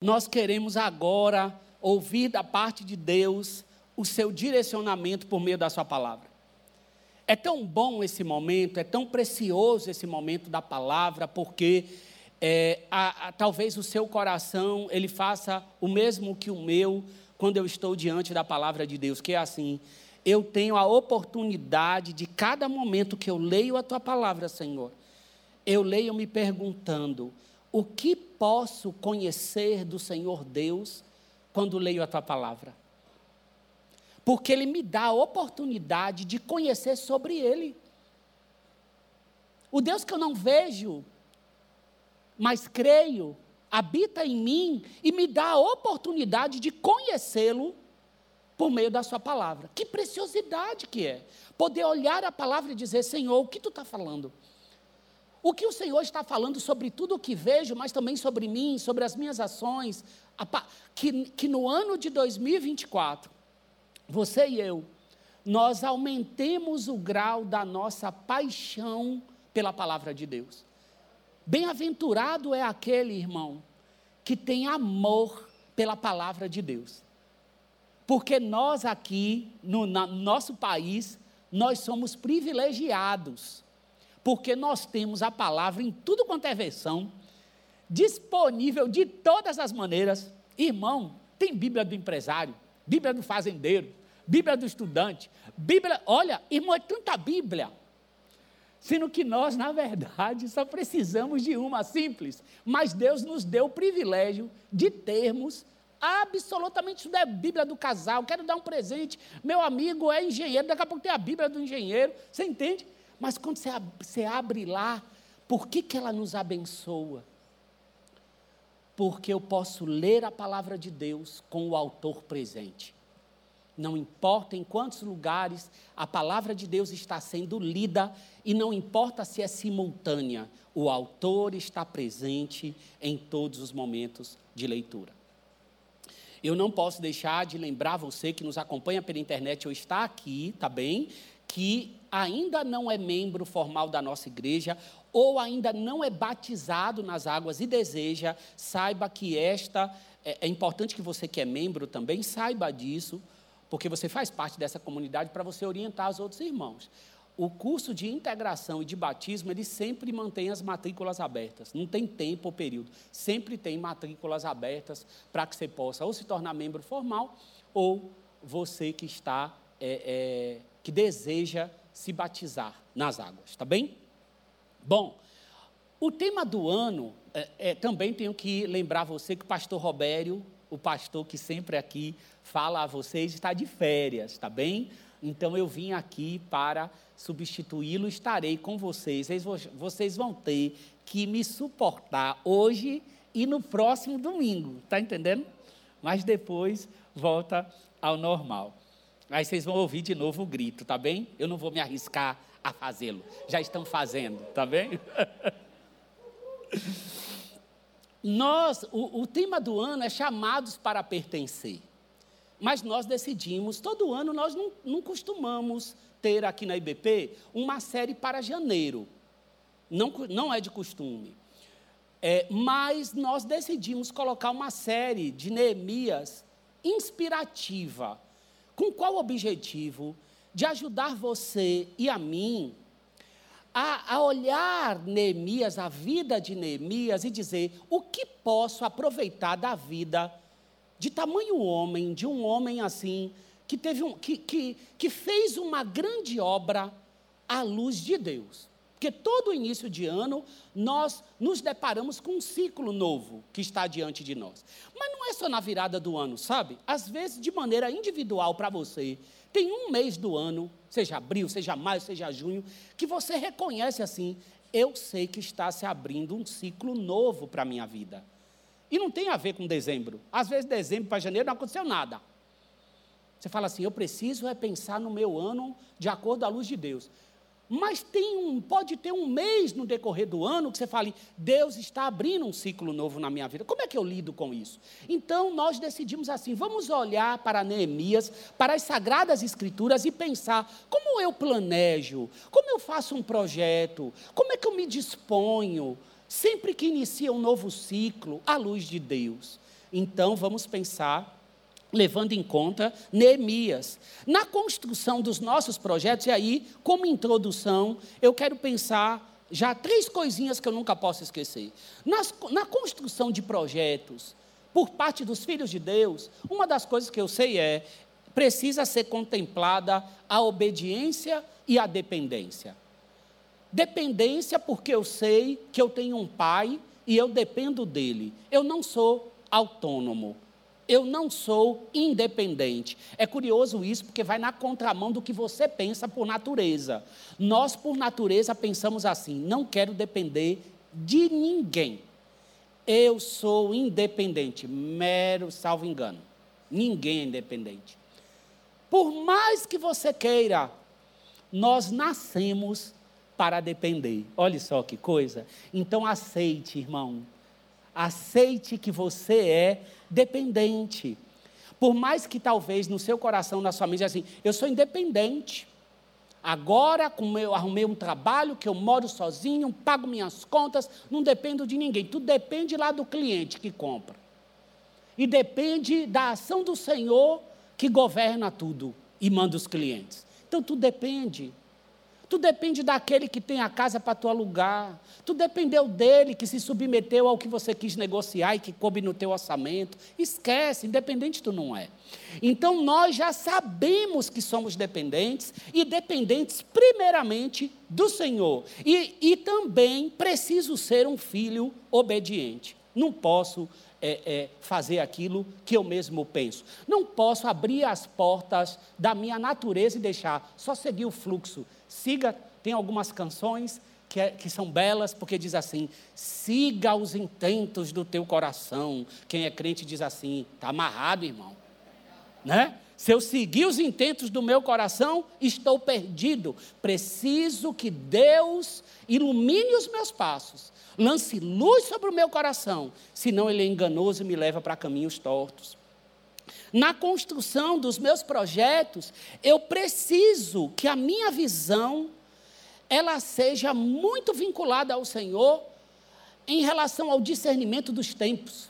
nós queremos agora ouvir da parte de Deus o seu direcionamento por meio da Sua palavra. É tão bom esse momento, é tão precioso esse momento da palavra, porque é, a, a, talvez o seu coração ele faça o mesmo que o meu quando eu estou diante da palavra de Deus, que é assim: eu tenho a oportunidade de cada momento que eu leio a tua palavra, Senhor, eu leio me perguntando: o que posso conhecer do Senhor Deus quando leio a tua palavra? Porque Ele me dá a oportunidade de conhecer sobre Ele. O Deus que eu não vejo, mas creio, habita em mim e me dá a oportunidade de conhecê-lo por meio da sua palavra. Que preciosidade que é poder olhar a palavra e dizer: Senhor, o que tu está falando? O que o Senhor está falando sobre tudo o que vejo, mas também sobre mim, sobre as minhas ações, que, que no ano de 2024, você e eu, nós aumentemos o grau da nossa paixão pela palavra de Deus. Bem-aventurado é aquele, irmão, que tem amor pela palavra de Deus. Porque nós aqui, no, no nosso país, nós somos privilegiados. Porque nós temos a palavra em tudo quanto é versão, disponível de todas as maneiras. Irmão, tem Bíblia do empresário, Bíblia do fazendeiro, Bíblia do estudante, Bíblia. Olha, irmão, é tanta Bíblia Sendo que nós, na verdade, só precisamos de uma simples. Mas Deus nos deu o privilégio de termos absolutamente tudo é Bíblia do casal. Quero dar um presente. Meu amigo é engenheiro, daqui a pouco tem a Bíblia do engenheiro. Você entende? Mas quando você, você abre lá, por que, que ela nos abençoa? Porque eu posso ler a palavra de Deus com o autor presente. Não importa em quantos lugares a palavra de Deus está sendo lida, e não importa se é simultânea, o autor está presente em todos os momentos de leitura. Eu não posso deixar de lembrar você que nos acompanha pela internet ou está aqui, tá bem? Que ainda não é membro formal da nossa igreja ou ainda não é batizado nas águas e deseja, saiba que esta é, é importante que você que é membro também saiba disso porque você faz parte dessa comunidade para você orientar os outros irmãos. O curso de integração e de batismo, ele sempre mantém as matrículas abertas, não tem tempo ou período, sempre tem matrículas abertas para que você possa ou se tornar membro formal, ou você que está, é, é, que deseja se batizar nas águas, tá bem? Bom, o tema do ano, é, é também tenho que lembrar você que o pastor Robério, o pastor que sempre aqui fala a vocês, está de férias, tá bem? Então eu vim aqui para substituí-lo, estarei com vocês. Vocês vão ter que me suportar hoje e no próximo domingo, tá entendendo? Mas depois volta ao normal. Aí vocês vão ouvir de novo o grito, tá bem? Eu não vou me arriscar a fazê-lo. Já estão fazendo, tá bem? Nós, o, o tema do ano é chamados para pertencer. Mas nós decidimos, todo ano nós não, não costumamos ter aqui na IBP uma série para janeiro. Não, não é de costume. É, mas nós decidimos colocar uma série de Neemias inspirativa. Com qual objetivo? De ajudar você e a mim a, a, olhar Neemias, a vida de Neemias e dizer o que posso aproveitar da vida de tamanho homem, de um homem assim, que, teve um, que, que, que fez uma grande obra à luz de Deus. Porque todo início de ano nós nos deparamos com um ciclo novo que está diante de nós. Mas não é só na virada do ano, sabe? Às vezes, de maneira individual para você, tem um mês do ano, seja abril, seja maio, seja junho, que você reconhece assim: eu sei que está se abrindo um ciclo novo para a minha vida. E não tem a ver com dezembro. Às vezes, dezembro para janeiro não aconteceu nada. Você fala assim: eu preciso é pensar no meu ano de acordo à luz de Deus. Mas tem um, pode ter um mês no decorrer do ano que você fale, Deus está abrindo um ciclo novo na minha vida. Como é que eu lido com isso? Então nós decidimos assim: vamos olhar para Neemias, para as Sagradas Escrituras e pensar como eu planejo, como eu faço um projeto, como é que eu me disponho, sempre que inicia um novo ciclo, à luz de Deus. Então vamos pensar levando em conta Neemias. Na construção dos nossos projetos, e aí, como introdução, eu quero pensar já três coisinhas que eu nunca posso esquecer. Nas, na construção de projetos, por parte dos filhos de Deus, uma das coisas que eu sei é: precisa ser contemplada a obediência e a dependência. Dependência, porque eu sei que eu tenho um pai e eu dependo dele. Eu não sou autônomo. Eu não sou independente. É curioso isso, porque vai na contramão do que você pensa por natureza. Nós, por natureza, pensamos assim: não quero depender de ninguém. Eu sou independente, mero salvo engano. Ninguém é independente. Por mais que você queira, nós nascemos para depender. Olha só que coisa. Então aceite, irmão. Aceite que você é dependente. Por mais que talvez no seu coração, na sua mente, assim, eu sou independente. Agora, como eu arrumei um trabalho, que eu moro sozinho, pago minhas contas, não dependo de ninguém. Tudo depende lá do cliente que compra. E depende da ação do Senhor que governa tudo e manda os clientes. Então, tudo depende. Tu depende daquele que tem a casa para tu alugar. Tu dependeu dele que se submeteu ao que você quis negociar e que coube no teu orçamento. Esquece, independente tu não é. Então nós já sabemos que somos dependentes e dependentes primeiramente do Senhor. E, e também preciso ser um filho obediente. Não posso é, é, fazer aquilo que eu mesmo penso. Não posso abrir as portas da minha natureza e deixar só seguir o fluxo Siga, tem algumas canções que, é, que, são belas, porque diz assim: siga os intentos do teu coração. Quem é crente diz assim: está amarrado, irmão. Né? Se eu seguir os intentos do meu coração, estou perdido. Preciso que Deus ilumine os meus passos, lance luz sobre o meu coração, senão ele é enganoso e me leva para caminhos tortos. Na construção dos meus projetos, eu preciso que a minha visão ela seja muito vinculada ao Senhor em relação ao discernimento dos tempos,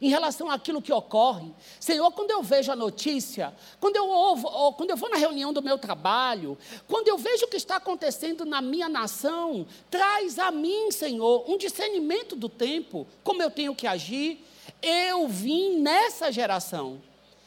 em relação àquilo que ocorre. Senhor, quando eu vejo a notícia, quando eu, ouvo, quando eu vou na reunião do meu trabalho, quando eu vejo o que está acontecendo na minha nação, traz a mim, Senhor, um discernimento do tempo, como eu tenho que agir. Eu vim nessa geração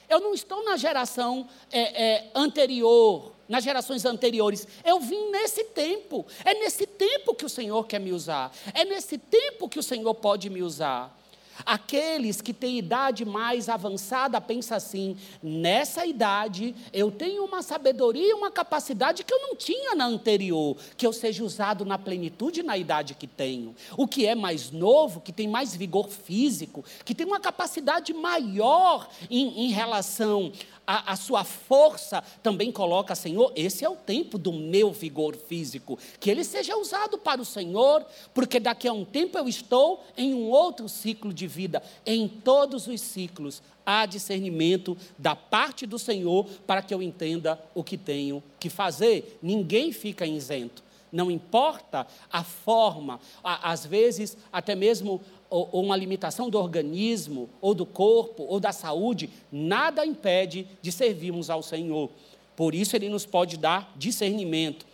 eu não estou na geração é, é, anterior, nas gerações anteriores. Eu vim nesse tempo. É nesse tempo que o Senhor quer me usar. É nesse tempo que o Senhor pode me usar. Aqueles que têm idade mais avançada pensam assim: nessa idade eu tenho uma sabedoria e uma capacidade que eu não tinha na anterior, que eu seja usado na plenitude na idade que tenho. O que é mais novo, que tem mais vigor físico, que tem uma capacidade maior em, em relação a, a, sua força também coloca, Senhor, esse é o tempo do meu vigor físico. Que ele seja usado para o Senhor, porque daqui a um tempo eu estou em um outro ciclo de vida. Em todos os ciclos há discernimento da parte do Senhor para que eu entenda o que tenho que fazer. Ninguém fica isento. Não importa a forma, às vezes até mesmo ou, ou uma limitação do organismo, ou do corpo, ou da saúde, nada impede de servirmos ao Senhor. Por isso, Ele nos pode dar discernimento.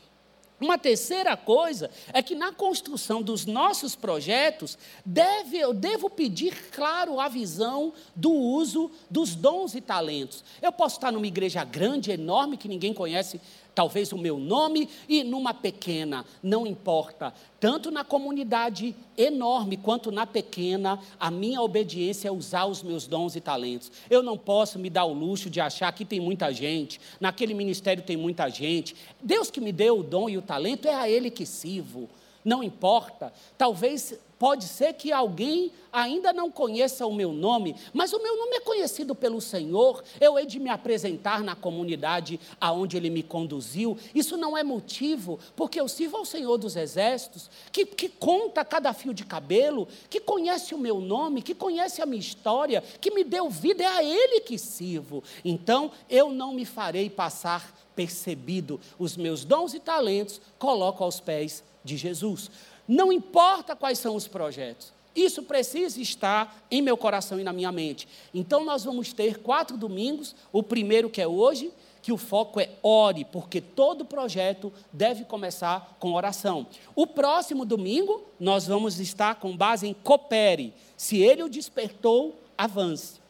Uma terceira coisa é que na construção dos nossos projetos, deve, eu devo pedir, claro, a visão do uso dos dons e talentos. Eu posso estar numa igreja grande, enorme, que ninguém conhece talvez o meu nome, e numa pequena, não importa. Tanto na comunidade enorme quanto na pequena, a minha obediência é usar os meus dons e talentos. Eu não posso me dar o luxo de achar que tem muita gente, naquele ministério tem muita gente. Deus que me deu o dom e o talento, é a Ele que sirvo. Não importa. Talvez Pode ser que alguém ainda não conheça o meu nome, mas o meu nome é conhecido pelo Senhor. Eu hei de me apresentar na comunidade aonde Ele me conduziu. Isso não é motivo, porque eu sirvo ao Senhor dos Exércitos, que, que conta cada fio de cabelo, que conhece o meu nome, que conhece a minha história, que me deu vida, é a Ele que sirvo. Então, eu não me farei passar percebido. Os meus dons e talentos coloco aos pés de Jesus. Não importa quais são os projetos. Isso precisa estar em meu coração e na minha mente. Então, nós vamos ter quatro domingos. O primeiro, que é hoje, que o foco é ore, porque todo projeto deve começar com oração. O próximo domingo, nós vamos estar com base em coopere. Se ele o despertou, avance.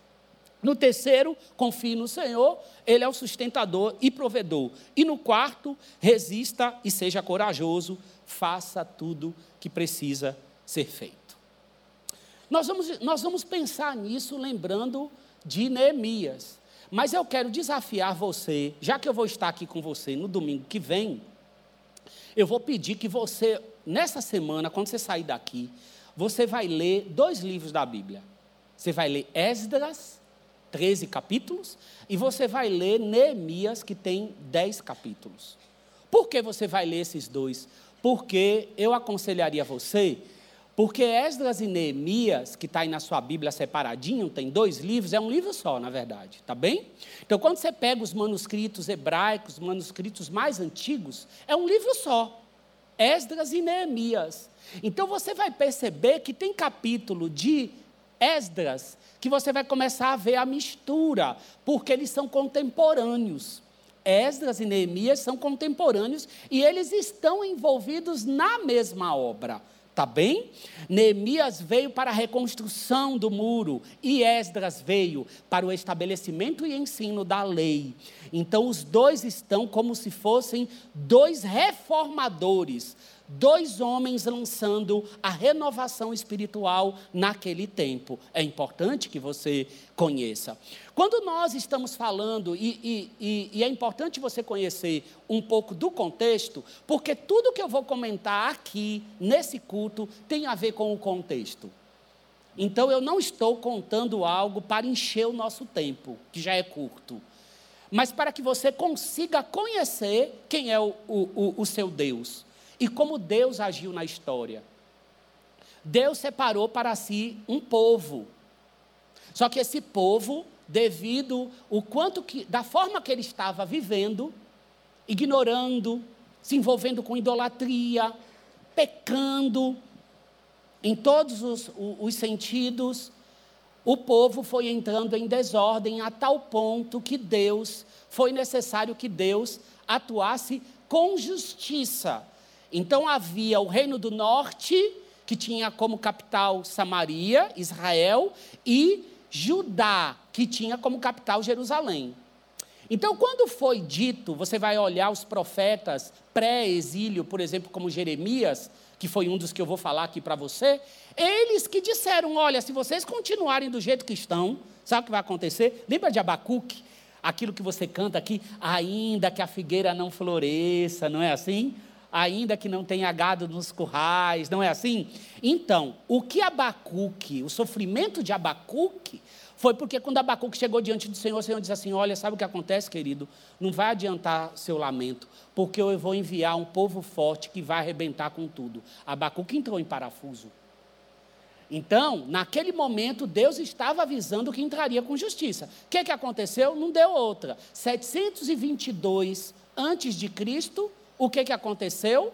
No terceiro, confie no Senhor, Ele é o sustentador e provedor. E no quarto, resista e seja corajoso, faça tudo que precisa ser feito. Nós vamos, nós vamos pensar nisso lembrando de Neemias. Mas eu quero desafiar você, já que eu vou estar aqui com você no domingo que vem, eu vou pedir que você, nessa semana, quando você sair daqui, você vai ler dois livros da Bíblia. Você vai ler Esdras, 13 capítulos, e você vai ler Neemias, que tem 10 capítulos. Por que você vai ler esses dois? Porque eu aconselharia você porque Esdras e Neemias, que está aí na sua Bíblia separadinho, tem dois livros, é um livro só, na verdade, tá bem? Então, quando você pega os manuscritos hebraicos, manuscritos mais antigos, é um livro só. Esdras e Neemias. Então, você vai perceber que tem capítulo de Esdras que você vai começar a ver a mistura, porque eles são contemporâneos. Esdras e Neemias são contemporâneos e eles estão envolvidos na mesma obra. Tá bem? Neemias veio para a reconstrução do muro e Esdras veio para o estabelecimento e ensino da lei. Então, os dois estão como se fossem dois reformadores dois homens lançando a renovação espiritual naquele tempo. É importante que você conheça. Quando nós estamos falando, e, e, e, é importante você conhecer um pouco do contexto, porque tudo que eu vou comentar aqui, nesse culto, tem a ver com o contexto. Então eu não estou contando algo para encher o nosso tempo, que já é curto, mas para que você consiga conhecer quem é o, o, o seu Deus e como Deus agiu na história. Deus separou para si um povo. Só que esse povo, devido o quanto que da forma que ele estava vivendo, ignorando, se envolvendo com idolatria, pecando em todos os, os sentidos, o povo foi entrando em desordem a tal ponto que Deus, foi necessário que Deus atuasse com justiça então havia o reino do norte, que tinha como capital Samaria, Israel, e Judá, que tinha como capital Jerusalém. Então, quando foi dito, você vai olhar os profetas pré-exílio, por exemplo, como Jeremias, que foi um dos que eu vou falar aqui para você, eles que disseram: olha, se vocês continuarem do jeito que estão, sabe o que vai acontecer? Lembra de Abacuque? Aquilo que você canta aqui, ainda que a figueira não floresça, não é assim? Ainda que não tenha gado nos currais, não é assim? Então, o que Abacuque, o sofrimento de Abacuque, foi porque quando Abacuque chegou diante do Senhor, o Senhor disse assim: Olha, sabe o que acontece, querido? Não vai adiantar seu lamento, porque eu vou enviar um povo forte que vai arrebentar com tudo. Abacuque entrou em parafuso. Então, naquele momento, Deus estava avisando que entraria com justiça. O que, que aconteceu? Não deu outra. 722 antes de Cristo, o que, que aconteceu?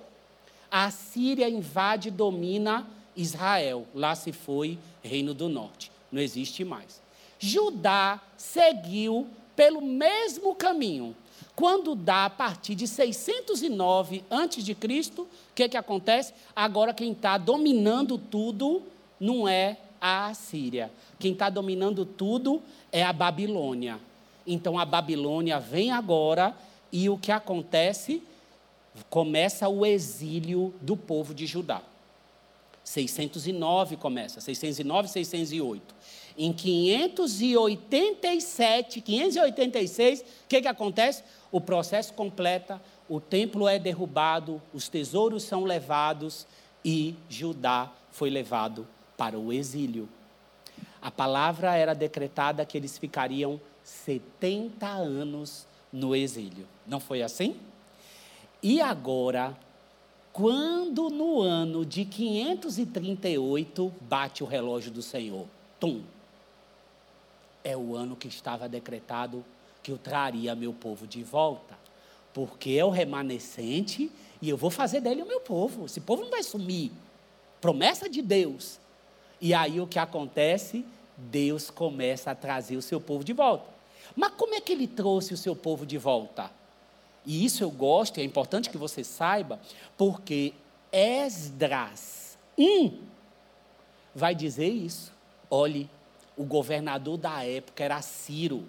A Síria invade e domina Israel. Lá se foi Reino do Norte. Não existe mais. Judá seguiu pelo mesmo caminho. Quando dá a partir de 609 a.C., o que, que acontece? Agora quem está dominando tudo não é a Assíria. Quem está dominando tudo é a Babilônia. Então a Babilônia vem agora e o que acontece? Começa o exílio do povo de Judá. 609 começa, 609, 608. Em 587, 586, o que, que acontece? O processo completa, o templo é derrubado, os tesouros são levados e Judá foi levado para o exílio. A palavra era decretada que eles ficariam 70 anos no exílio. Não foi assim? E agora, quando no ano de 538 bate o relógio do Senhor, tum, é o ano que estava decretado que eu traria meu povo de volta, porque é o remanescente e eu vou fazer dele o meu povo. Esse povo não vai sumir. Promessa de Deus. E aí o que acontece? Deus começa a trazer o seu povo de volta. Mas como é que ele trouxe o seu povo de volta? E isso eu gosto, e é importante que você saiba, porque Esdras 1 vai dizer isso. Olhe, o governador da época era Ciro.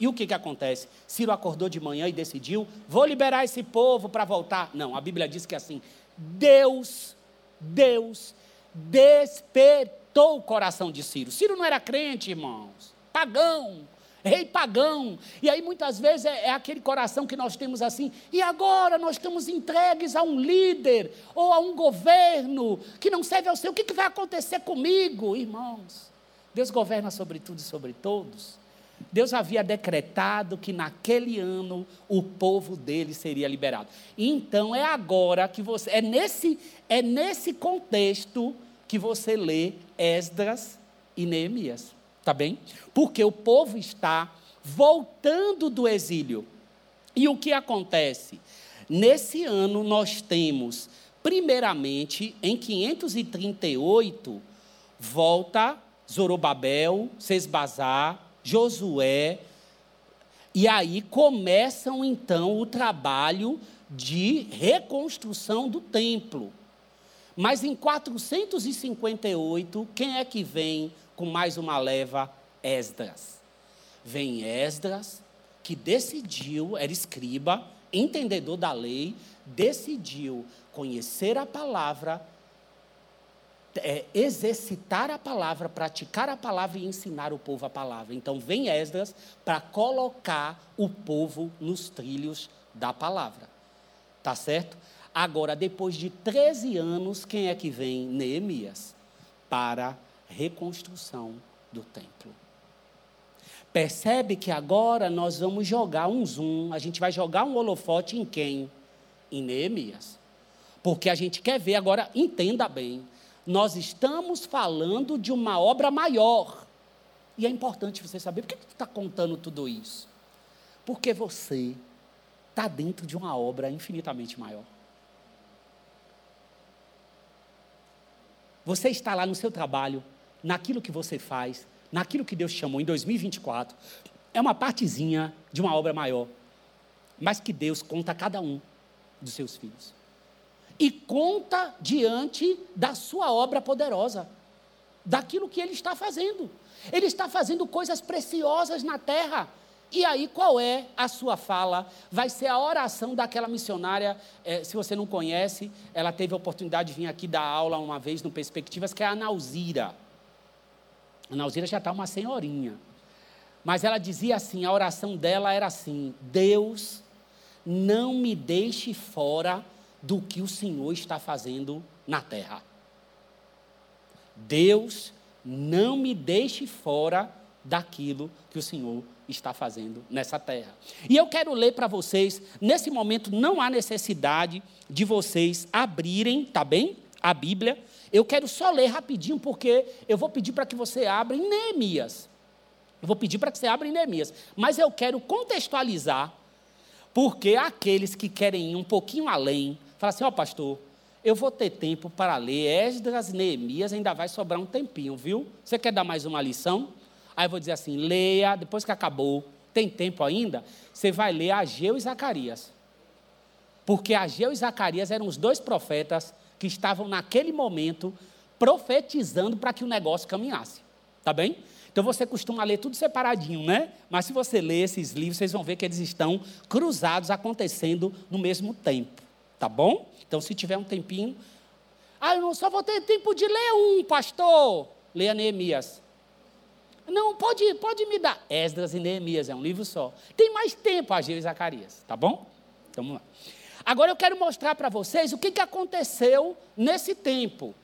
E o que, que acontece? Ciro acordou de manhã e decidiu: vou liberar esse povo para voltar. Não, a Bíblia diz que é assim: Deus, Deus despertou o coração de Ciro. Ciro não era crente, irmãos, pagão, rei pagão. E aí muitas vezes é, é, aquele coração que nós temos assim, e agora nós estamos entregues a um líder ou a um governo que não serve ao Senhor. O que, que vai acontecer comigo, irmãos? Deus governa sobre tudo e sobre todos. Deus havia decretado que naquele ano o povo dele seria liberado. Então é agora que você é nesse é nesse contexto que você lê Esdras e Neemias, tá bem? Porque o povo está voltando do exílio. E o que acontece? Nesse ano nós temos primeiramente em 538 volta Zorobabel, Sesbazar, Josué, e aí começam então o trabalho de reconstrução do templo. Mas em 458, quem é que vem com mais uma leva? Esdras. Vem Esdras, que decidiu, era escriba, entendedor da lei, decidiu conhecer a palavra é, exercitar a palavra, praticar a palavra e ensinar o povo a palavra. Então vem Esdras para colocar o povo nos trilhos da palavra. Tá certo? Agora, depois de 13 anos, quem é que vem? Neemias, para reconstrução do templo. Percebe que agora nós vamos jogar um zoom, a gente vai jogar um holofote em quem? Em Neemias. Porque a gente quer ver agora, entenda bem, nós estamos falando de uma obra maior. E é importante você saber por que está contando tudo isso. Porque você está dentro de uma obra infinitamente maior. Você está lá no seu trabalho, naquilo que você faz, naquilo que Deus chamou em 2024. É uma partezinha de uma obra maior, mas que Deus conta a cada um dos seus filhos e conta diante da sua obra poderosa, daquilo que ele está fazendo. Ele está fazendo coisas preciosas na terra. E aí, qual é a sua fala? Vai ser a oração daquela missionária. É, se você não conhece, ela teve a oportunidade de vir aqui dar aula uma vez no Perspectivas, que é a Nauzira. A Nauzira já está uma senhorinha. Mas ela dizia assim: a oração dela era assim: Deus, não me deixe fora do que o Senhor está fazendo na terra. Deus, não me deixe fora daquilo que o Senhor está fazendo nessa terra. E eu quero ler para vocês, nesse momento não há necessidade de vocês abrirem, tá bem? A Bíblia. Eu quero só ler rapidinho, porque eu vou pedir para que você abra em Neemias. Eu vou pedir para que você abra em Neemias. Mas eu quero contextualizar, porque aqueles que querem ir um pouquinho além, Fala assim, ó oh, pastor, eu vou ter tempo para ler Esdras Neemias, ainda vai sobrar um tempinho, viu? Você quer dar mais uma lição? Aí eu vou dizer assim, leia, depois que acabou, tem tempo ainda? Você vai ler Ageu e Zacarias. Porque Ageu e Zacarias eram os dois profetas que estavam naquele momento profetizando para que o negócio caminhasse. Tá bem? Então você costuma ler tudo separadinho, né? Mas se você ler esses livros, vocês vão ver que eles estão cruzados, acontecendo no mesmo tempo. Tá bom? Então, se tiver um tempinho. Ah, eu só vou ter tempo de ler um, pastor. Leia Neemias. Não, pode, pode me dar. Esdras e Neemias, é um livro só. Tem mais tempo, Ageu e Zacarias. Tá bom? Então, vamos lá. Agora eu quero mostrar para vocês o que, que aconteceu nesse tempo.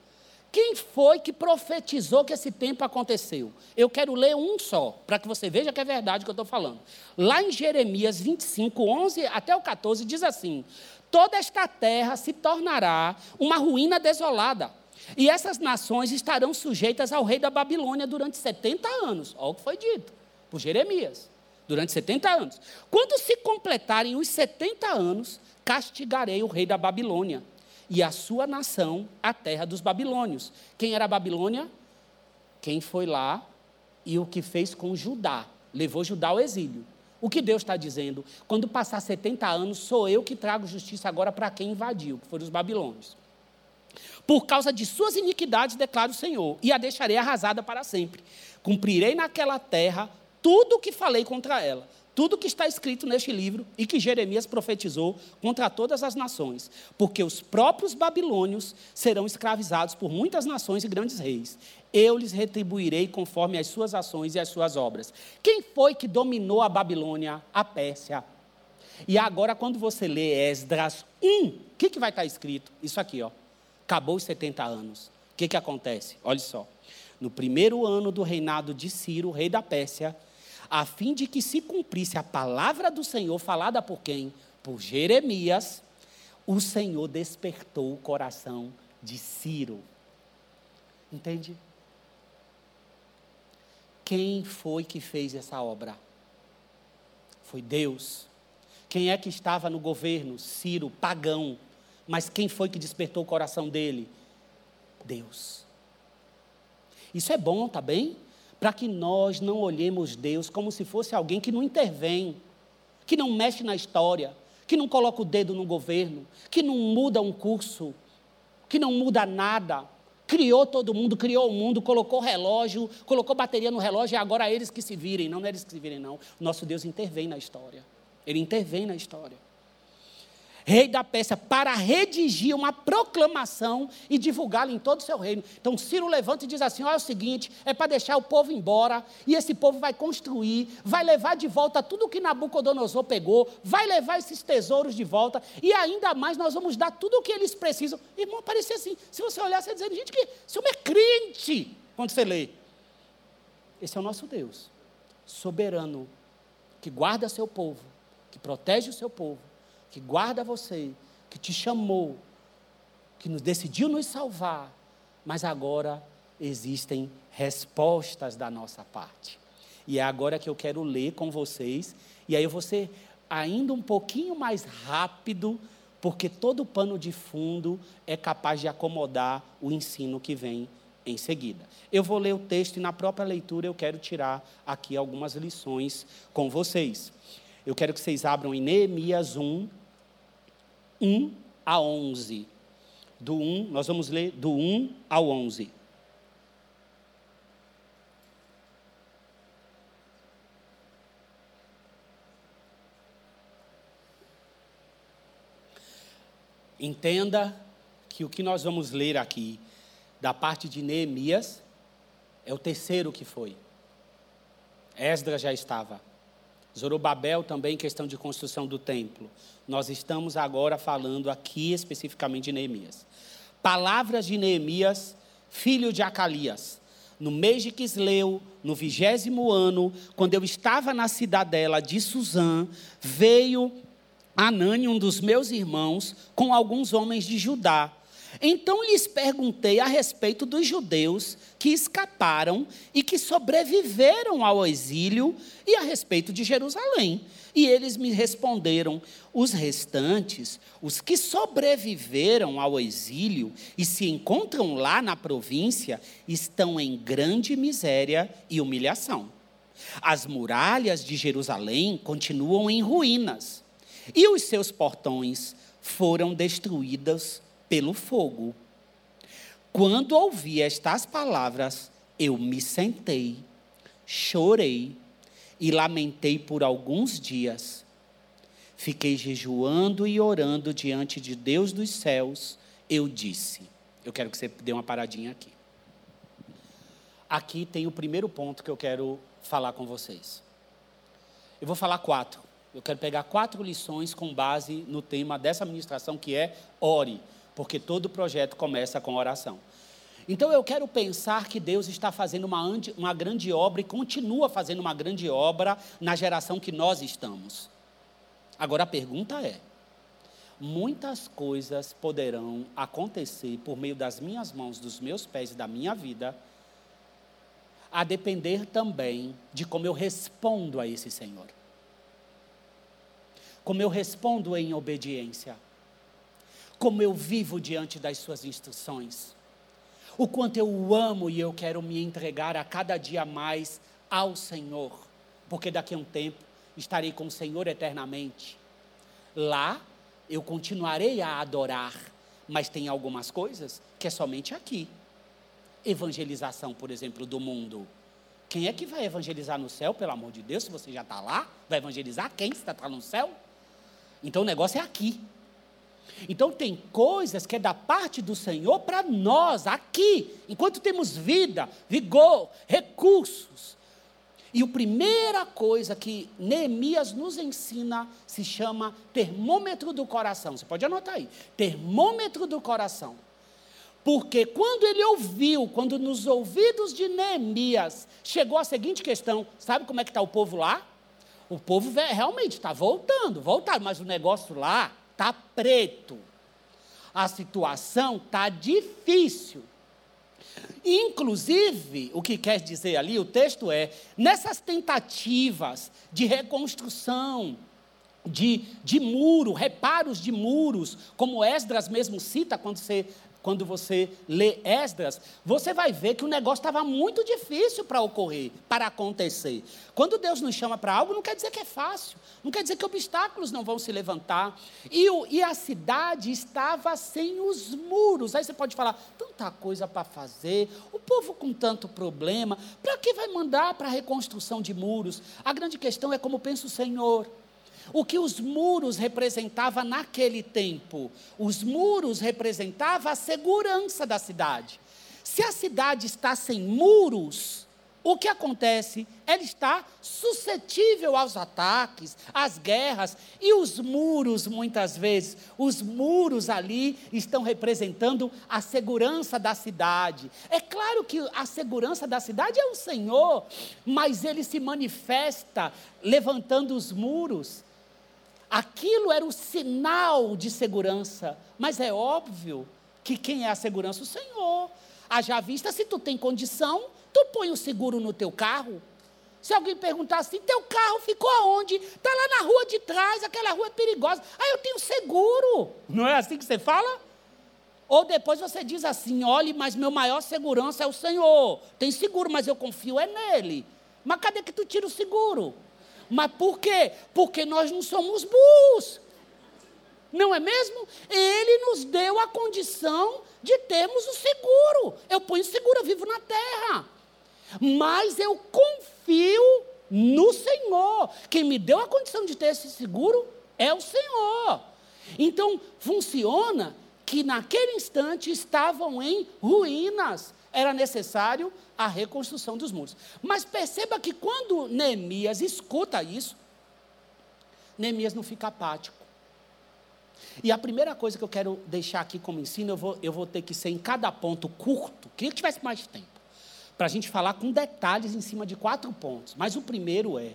Quem foi que profetizou que esse tempo aconteceu? Eu quero ler um só, para que você veja que é verdade o que eu estou falando. Lá em Jeremias 25, 11 até o 14, diz assim: toda esta terra se tornará uma ruína desolada. E essas nações estarão sujeitas ao rei da Babilônia durante 70 anos. Olha o que foi dito por Jeremias. Durante 70 anos. Quando se completarem os 70 anos, castigarei o rei da Babilônia e a sua nação, a terra dos babilônios. Quem era a Babilônia? quem foi lá e o que fez com Judá. Levou Judá ao exílio. O que Deus está dizendo? Quando passar 70 anos, sou eu que trago justiça agora para quem invadiu, que foram os babilônios. Por causa de suas iniquidades, declara o Senhor, e a deixarei arrasada para sempre. Cumprirei naquela terra tudo o que falei contra ela tudo que está escrito neste livro e que Jeremias profetizou contra todas as nações, porque os próprios babilônios serão escravizados por muitas nações e grandes reis. Eu lhes retribuirei conforme as suas ações e as suas obras. Quem foi que dominou a Babilônia? A Pérsia. E agora, quando você lê Esdras 1, o que, que vai estar escrito? Isso aqui, ó. Acabou os 70 anos. O que, que acontece? Olha só. No primeiro ano do reinado de Ciro, rei da Pérsia, a fim de que se cumprisse a palavra do Senhor falada por quem? Por Jeremias, o Senhor despertou o coração de Ciro. Entende? Quem foi que fez essa obra? Foi Deus. Quem é que estava no governo? Ciro, pagão. Mas quem foi que despertou o coração dele? Deus. Isso é bom, tá bem? Para que nós não olhemos Deus como se fosse alguém que não intervém, que não mexe na história, que não coloca o dedo no governo, que não muda um curso, que não muda nada. Criou todo mundo, criou o mundo, colocou relógio, colocou bateria no relógio e agora é eles que se virem. Não, não é eles que se virem, não. Nosso Deus intervém na história. Ele intervém na história rei da Pérsia, para redigir uma proclamação e divulgá-la em todo o seu reino. Então Ciro levanta e diz assim: olha é o seguinte, é para deixar o povo embora, e esse povo vai construir, vai levar de volta tudo que Nabucodonosor pegou, vai levar esses tesouros de volta, e ainda mais nós vamos dar tudo o que eles precisam. Irmão, parecia assim, se você olhar, você dizendo, gente, que esse homem é crente, quando você lê. Esse é o nosso Deus, soberano, que guarda seu povo, que protege o seu povo que guarda você, que te chamou, que nos decidiu nos salvar, mas agora existem respostas da nossa parte. E é agora que eu quero ler com vocês, e aí eu vou ser ainda um pouquinho mais rápido, porque todo pano de fundo é capaz de acomodar o ensino que vem em seguida. Eu vou ler o texto e na própria leitura eu quero tirar aqui algumas lições com vocês. Eu quero que vocês abram em Neemias 1, 1 a 11. Do 1, nós vamos ler do 1 ao 11. Entenda que o que nós vamos ler aqui, da parte de Neemias, é o terceiro que foi. Esdras já estava. Zorobabel também, questão de construção do templo. Nós estamos agora falando aqui especificamente de Neemias. Palavras de Neemias, filho de Acalias. No mês de Quisleu, no vigésimo ano, quando eu estava na cidadela de Suzã, veio Anani, um dos meus irmãos, com alguns homens de Judá então lhes perguntei a respeito dos judeus que escaparam e que sobreviveram ao exílio e a respeito de Jerusalém. E eles me responderam: os restantes, os que sobreviveram ao exílio e se encontram lá na província, estão em grande miséria e humilhação. As muralhas de Jerusalém continuam em ruínas e os seus portões foram destruídos pelo fogo. Quando ouvi estas palavras, eu me sentei, chorei e lamentei por alguns dias. Fiquei jejuando e orando diante de Deus dos céus. Eu disse: Eu quero que você dê uma paradinha aqui. Aqui tem o primeiro ponto que eu quero falar com vocês. Eu vou falar quatro. Eu quero pegar quatro lições com base no tema dessa ministração que é ore porque todo projeto começa com oração. Então eu quero pensar que Deus está fazendo uma, uma grande obra e continua fazendo uma grande obra na geração que nós estamos. Agora a pergunta é: muitas coisas poderão acontecer por meio das minhas mãos, dos meus pés e da minha vida, a depender também de como eu respondo a esse Senhor. Como eu respondo em obediência como eu vivo diante das suas instruções. o quanto eu o amo e eu quero me entregar a cada dia mais ao Senhor, porque daqui a um tempo estarei com o Senhor eternamente. Lá eu continuarei a adorar, mas tem algumas coisas que é somente aqui. Evangelização, por exemplo, do mundo. Quem é que vai evangelizar no céu, pelo amor de Deus, se você já está lá? Vai evangelizar quem está tá no céu? Então o negócio é aqui. Então tem coisas que é da parte do Senhor para nós, aqui, enquanto temos vida, vigor, recursos. E a primeira coisa que Neemias nos ensina se chama termômetro do coração. Você pode anotar aí. Termômetro do coração. Porque quando ele ouviu, quando nos ouvidos de Neemias, chegou a seguinte questão: sabe como é que está o povo lá? O povo realmente está voltando, voltando, mas o negócio lá está preto. A situação está difícil. Inclusive, o que quer dizer ali, o texto é, nessas tentativas de reconstrução, de, de muro, reparos de muros, como Esdras mesmo cita quando você quando você lê Esdras, você vai ver que o negócio estava muito difícil para ocorrer, para acontecer. Quando Deus nos chama para algo, não quer dizer que é fácil, não quer dizer que obstáculos não vão se levantar. E, o, e a cidade estava sem os muros. Aí você pode falar, tanta coisa para fazer, o povo com tanto problema, para que vai mandar para a reconstrução de muros? A grande questão é como pensa o Senhor. O que os muros representavam naquele tempo? Os muros representavam a segurança da cidade. Se a cidade está sem muros, o que acontece? Ela está suscetível aos ataques, às guerras, e os muros, muitas vezes, os muros ali estão representando a segurança da cidade. É claro que a segurança da cidade é o Senhor, mas ele se manifesta levantando os muros. Aquilo era o sinal de segurança, mas é óbvio que quem é a segurança? O Senhor. Haja vista, se tu tem condição, tu põe o seguro no teu carro. Se alguém perguntar assim, teu carro ficou aonde? Está lá na rua de trás, aquela rua é perigosa. Ah, eu tenho seguro. Não é assim que você fala? Ou depois você diz assim, olhe, mas meu maior segurança é o Senhor. Tem seguro, mas eu confio é nele. Mas cadê que tu tira o seguro? Mas por quê? Porque nós não somos burros. Não é mesmo? Ele nos deu a condição de termos o seguro. Eu ponho seguro, eu vivo na terra. Mas eu confio no Senhor. Quem me deu a condição de ter esse seguro é o Senhor. Então, funciona que naquele instante estavam em ruínas. Era necessário a reconstrução dos muros. Mas perceba que quando Neemias escuta isso, Neemias não fica apático. E a primeira coisa que eu quero deixar aqui como ensino, eu vou, eu vou ter que ser em cada ponto curto, queria que tivesse mais tempo, para a gente falar com detalhes em cima de quatro pontos. Mas o primeiro é,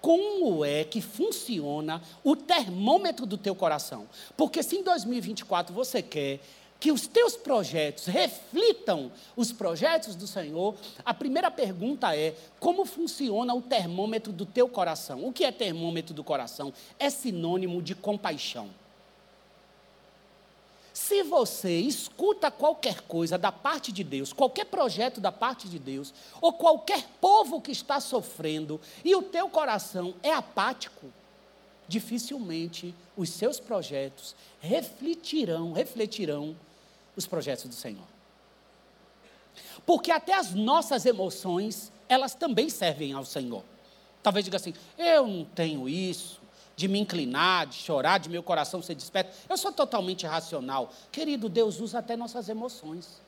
como é que funciona o termômetro do teu coração? Porque se em 2024 você quer que os teus projetos reflitam os projetos do Senhor, a primeira pergunta é: como funciona o termômetro do teu coração? O que é termômetro do coração? É sinônimo de compaixão. Se você escuta qualquer coisa da parte de Deus, qualquer projeto da parte de Deus, ou qualquer povo que está sofrendo, e o teu coração é apático, dificilmente os seus projetos refletirão, refletirão os projetos do Senhor. Porque até as nossas emoções, elas também servem ao Senhor. Talvez diga assim: eu não tenho isso, de me inclinar, de chorar, de meu coração ser desperto. Eu sou totalmente racional. Querido, Deus usa até nossas emoções.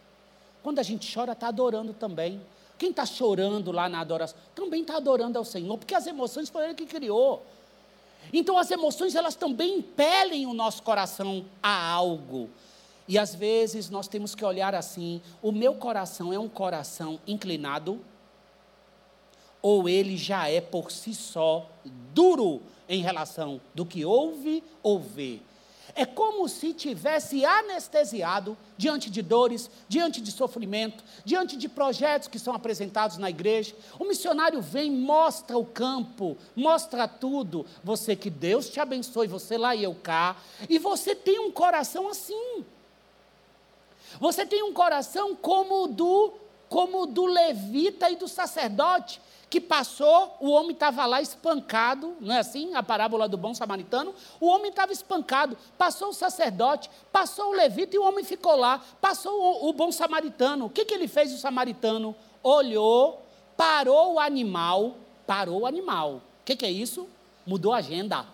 Quando a gente chora, está adorando também. Quem está chorando lá na adoração também está adorando ao Senhor, porque as emoções foi Ele que criou. Então as emoções elas também impelem o nosso coração a algo. E às vezes nós temos que olhar assim: o meu coração é um coração inclinado? Ou ele já é por si só duro em relação do que ouve ou vê? É como se tivesse anestesiado diante de dores, diante de sofrimento, diante de projetos que são apresentados na igreja. O missionário vem, mostra o campo, mostra tudo. Você que Deus te abençoe, você lá e eu cá. E você tem um coração assim. Você tem um coração como o do, como o do levita e do sacerdote, que passou, o homem estava lá espancado, não é assim? A parábola do bom samaritano. O homem estava espancado, passou o sacerdote, passou o levita e o homem ficou lá. Passou o, o bom samaritano. O que, que ele fez, o samaritano? Olhou, parou o animal, parou o animal. O que, que é isso? Mudou a agenda.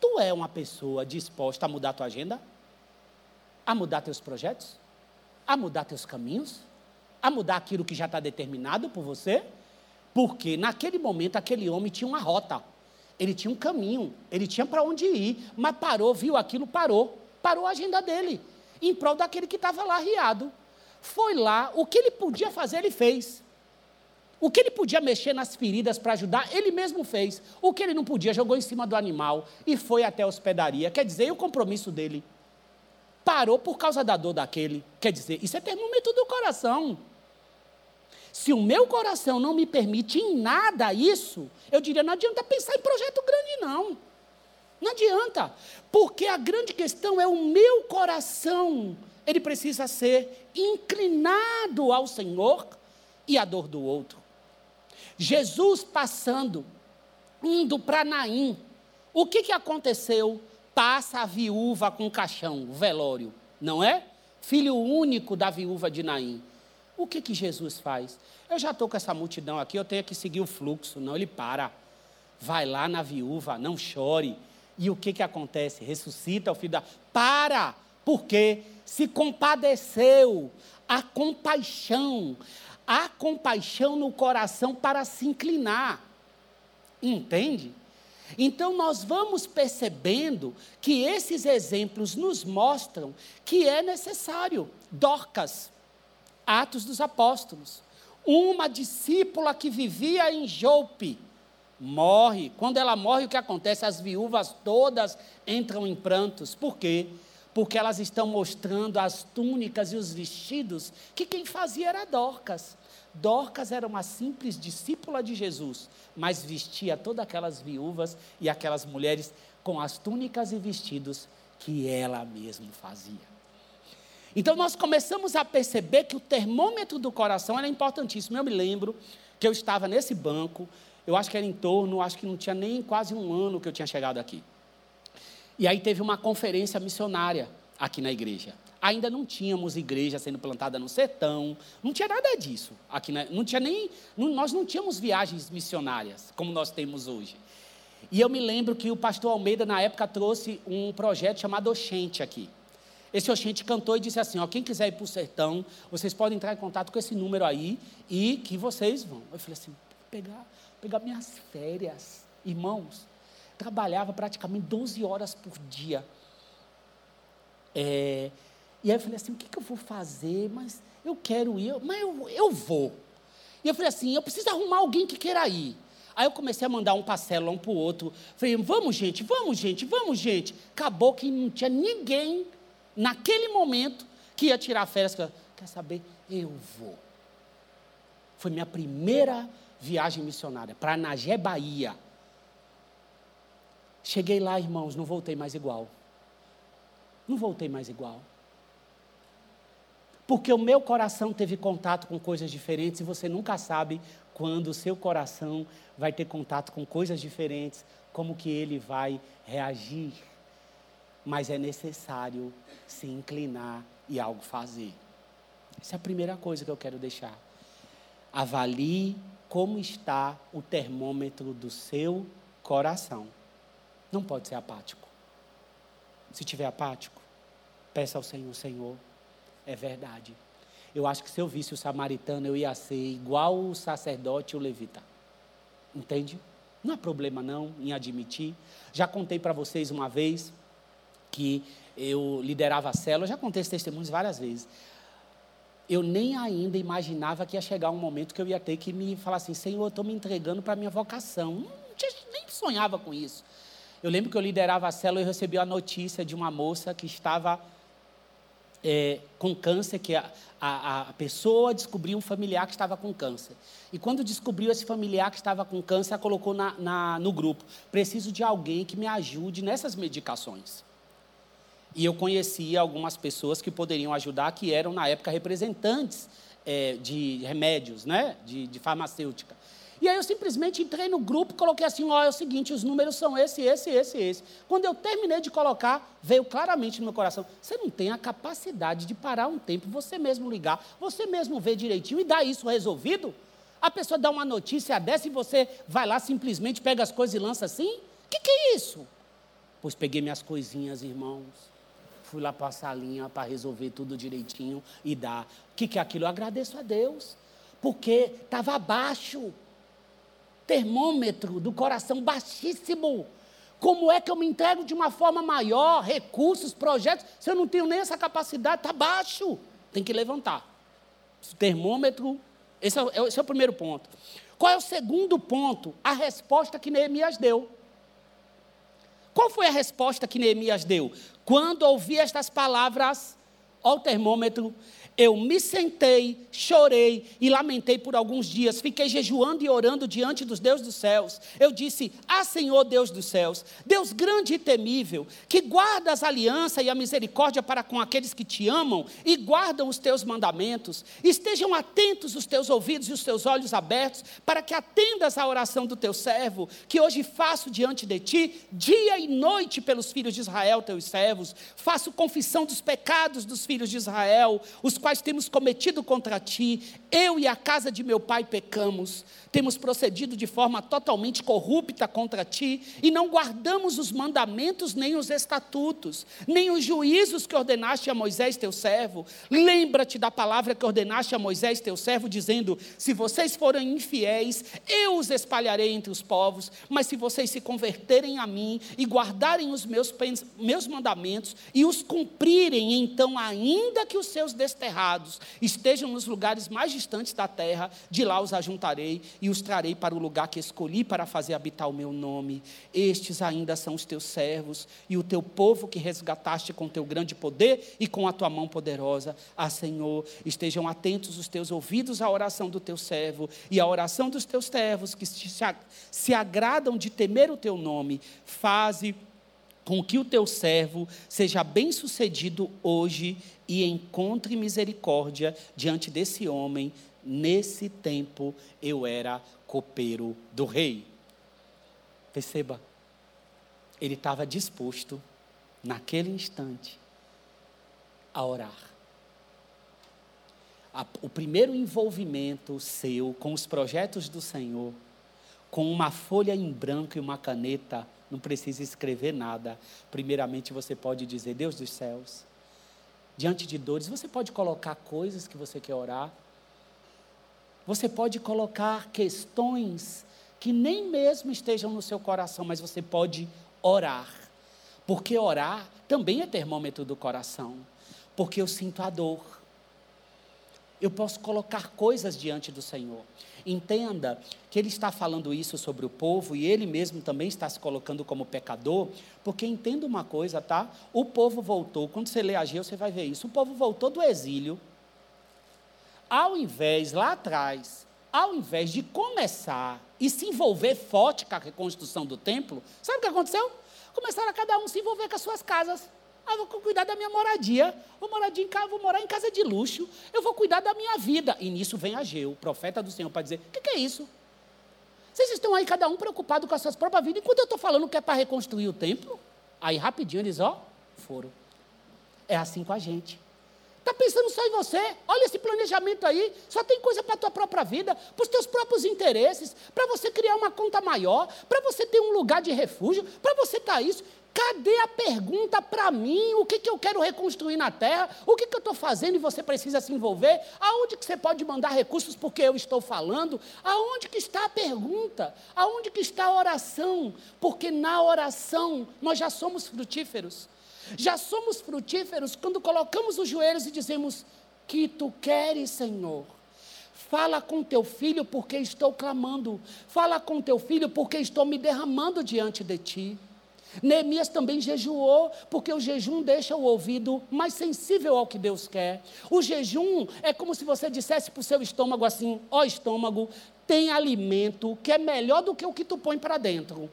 Tu é uma pessoa disposta a mudar a tua agenda? A mudar teus projetos? A mudar teus caminhos? A mudar aquilo que já está determinado por você, porque naquele momento aquele homem tinha uma rota, ele tinha um caminho, ele tinha para onde ir, mas parou, viu aquilo, parou, parou a agenda dele, em prol daquele que estava lá riado. Foi lá, o que ele podia fazer, ele fez. O que ele podia mexer nas feridas para ajudar, ele mesmo fez. O que ele não podia, jogou em cima do animal e foi até a hospedaria. Quer dizer, e o compromisso dele? Parou por causa da dor daquele. Quer dizer, isso é termômetro do coração. Se o meu coração não me permite em nada isso, eu diria: não adianta pensar em projeto grande, não. Não adianta. Porque a grande questão é o meu coração. Ele precisa ser inclinado ao Senhor e à dor do outro. Jesus passando, indo para Naim. O que, que aconteceu? Passa a viúva com o caixão, o velório, não é? Filho único da viúva de Naim. O que, que Jesus faz? Eu já estou com essa multidão aqui, eu tenho que seguir o fluxo. Não, ele para. Vai lá na viúva, não chore. E o que, que acontece? Ressuscita o filho da. Para! Porque se compadeceu. A compaixão. A compaixão no coração para se inclinar. Entende? Então nós vamos percebendo que esses exemplos nos mostram que é necessário. Dorcas Atos dos Apóstolos. Uma discípula que vivia em Jope morre. Quando ela morre, o que acontece? As viúvas todas entram em prantos. Por quê? Porque elas estão mostrando as túnicas e os vestidos que quem fazia era Dorcas. Dorcas era uma simples discípula de Jesus, mas vestia todas aquelas viúvas e aquelas mulheres com as túnicas e vestidos que ela mesma fazia. Então nós começamos a perceber que o termômetro do coração era importantíssimo. Eu me lembro que eu estava nesse banco, eu acho que era em torno, acho que não tinha nem quase um ano que eu tinha chegado aqui. E aí teve uma conferência missionária aqui na igreja. Ainda não tínhamos igreja sendo plantada no sertão, não tinha nada disso. Aqui na, não tinha nem, não, nós não tínhamos viagens missionárias como nós temos hoje. E eu me lembro que o pastor Almeida na época trouxe um projeto chamado Oxente aqui. Esse Oxente cantou e disse assim: ó, quem quiser ir para o sertão, vocês podem entrar em contato com esse número aí e que vocês vão. Eu falei assim: pegar, pegar minhas férias. Irmãos, trabalhava praticamente 12 horas por dia. É, e aí eu falei assim: o que, que eu vou fazer? Mas eu quero ir, mas eu, eu vou. E eu falei assim: eu preciso arrumar alguém que queira ir. Aí eu comecei a mandar um parcelo um para o outro. Falei, vamos, gente, vamos, gente, vamos, gente. Acabou que não tinha ninguém naquele momento, que ia tirar férias. Quer saber? Eu vou. Foi minha primeira viagem missionária para Nagé, Bahia. Cheguei lá, irmãos, não voltei mais igual. Não voltei mais igual. Porque o meu coração teve contato com coisas diferentes e você nunca sabe quando o seu coração vai ter contato com coisas diferentes, como que ele vai reagir mas é necessário se inclinar e algo fazer. Essa é a primeira coisa que eu quero deixar. Avalie como está o termômetro do seu coração. Não pode ser apático. Se tiver apático, peça ao Senhor, Senhor, é verdade. Eu acho que se eu visse o samaritano, eu ia ser igual o sacerdote e o levita. Entende? Não há problema não em admitir. Já contei para vocês uma vez que eu liderava a célula, já contei esses testemunhos várias vezes. Eu nem ainda imaginava que ia chegar um momento que eu ia ter que me falar assim, Senhor, eu estou me entregando para a minha vocação. Nem sonhava com isso. Eu lembro que eu liderava a célula e recebi a notícia de uma moça que estava é, com câncer, que a, a, a, pessoa descobriu um familiar que estava com câncer. E quando descobriu esse familiar que estava com câncer, ela colocou na, na, no grupo: preciso de alguém que me ajude nessas medicações. E eu conhecia algumas pessoas que poderiam ajudar, que eram, na época, representantes é, de remédios, né? de, de farmacêutica. E aí eu simplesmente entrei no grupo, coloquei assim, ó, é o seguinte, os números são esse, esse, esse, esse. Quando eu terminei de colocar, veio claramente no meu coração, você não tem a capacidade de parar um tempo, você mesmo ligar, você mesmo ver direitinho e dar isso resolvido? A pessoa dá uma notícia dessa e você vai lá simplesmente, pega as coisas e lança assim? O que, que é isso? Pois peguei minhas coisinhas, irmãos, fui lá para a salinha para resolver tudo direitinho e dar. O que, que é aquilo? Eu agradeço a Deus, porque estava abaixo termômetro do coração baixíssimo. Como é que eu me entrego de uma forma maior, recursos, projetos, se eu não tenho nem essa capacidade, está baixo. Tem que levantar. Termômetro, esse é, esse é o primeiro ponto. Qual é o segundo ponto? A resposta que Neemias deu. Qual foi a resposta que Neemias deu? Quando ouvi estas palavras, ao termômetro, eu me sentei, chorei e lamentei por alguns dias. Fiquei jejuando e orando diante dos deuses dos céus. Eu disse: Ah, Senhor Deus dos céus, Deus grande e temível, que guarda as alianças e a misericórdia para com aqueles que te amam e guardam os teus mandamentos. Estejam atentos os teus ouvidos e os teus olhos abertos, para que atendas à oração do teu servo, que hoje faço diante de ti, dia e noite pelos filhos de Israel, teus servos. Faço confissão dos pecados dos filhos de Israel, os quais quais temos cometido contra ti, eu e a casa de meu pai pecamos, temos procedido de forma totalmente corrupta contra ti e não guardamos os mandamentos nem os estatutos, nem os juízos que ordenaste a Moisés teu servo. Lembra-te da palavra que ordenaste a Moisés teu servo, dizendo: Se vocês forem infiéis, eu os espalharei entre os povos, mas se vocês se converterem a mim e guardarem os meus, meus mandamentos e os cumprirem, então, ainda que os seus desterrados estejam nos lugares mais distantes da terra, de lá os ajuntarei e os trarei para o lugar que escolhi para fazer habitar o meu nome. Estes ainda são os teus servos e o teu povo que resgataste com teu grande poder e com a tua mão poderosa. Ah, Senhor, estejam atentos os teus ouvidos à oração do teu servo e à oração dos teus servos que se agradam de temer o teu nome. Faze com que o teu servo seja bem-sucedido hoje e encontre misericórdia diante desse homem. Nesse tempo eu era copeiro do rei. Perceba, ele estava disposto, naquele instante, a orar. o primeiro envolvimento seu com os projetos do Senhor, com uma folha em branco e uma caneta, não precisa escrever nada. Primeiramente você pode dizer: Deus dos céus, diante de dores, você pode colocar coisas que você quer orar. Você pode colocar questões que nem mesmo estejam no seu coração, mas você pode orar. Porque orar também é termômetro do coração. Porque eu sinto a dor. Eu posso colocar coisas diante do Senhor. Entenda que ele está falando isso sobre o povo e ele mesmo também está se colocando como pecador, porque entenda uma coisa, tá? O povo voltou, quando você lê Ageu, você vai ver isso. O povo voltou do exílio. Ao invés, lá atrás, ao invés de começar e se envolver forte com a reconstrução do templo, sabe o que aconteceu? Começaram a cada um se envolver com as suas casas. Ah, vou cuidar da minha moradia. Vou morar, de, vou morar em casa de luxo. Eu vou cuidar da minha vida. E nisso vem Ageu, profeta do Senhor, para dizer: o que, que é isso? Vocês estão aí, cada um preocupado com as suas próprias vidas, enquanto eu estou falando que é para reconstruir o templo. Aí rapidinho eles, ó, foram. É assim com a gente. Está pensando só em você? Olha esse planejamento aí. Só tem coisa para a tua própria vida, para os teus próprios interesses, para você criar uma conta maior, para você ter um lugar de refúgio, para você estar tá isso. Cadê a pergunta para mim? O que, que eu quero reconstruir na terra? O que, que eu estou fazendo e você precisa se envolver? Aonde que você pode mandar recursos porque eu estou falando? Aonde que está a pergunta? Aonde que está a oração? Porque na oração nós já somos frutíferos. Já somos frutíferos quando colocamos os joelhos e dizemos: Que tu queres, Senhor. Fala com teu filho porque estou clamando. Fala com teu filho porque estou me derramando diante de ti. Neemias também jejuou, porque o jejum deixa o ouvido mais sensível ao que Deus quer. O jejum é como se você dissesse para o seu estômago assim: ó oh, estômago, tem alimento que é melhor do que o que tu põe para dentro.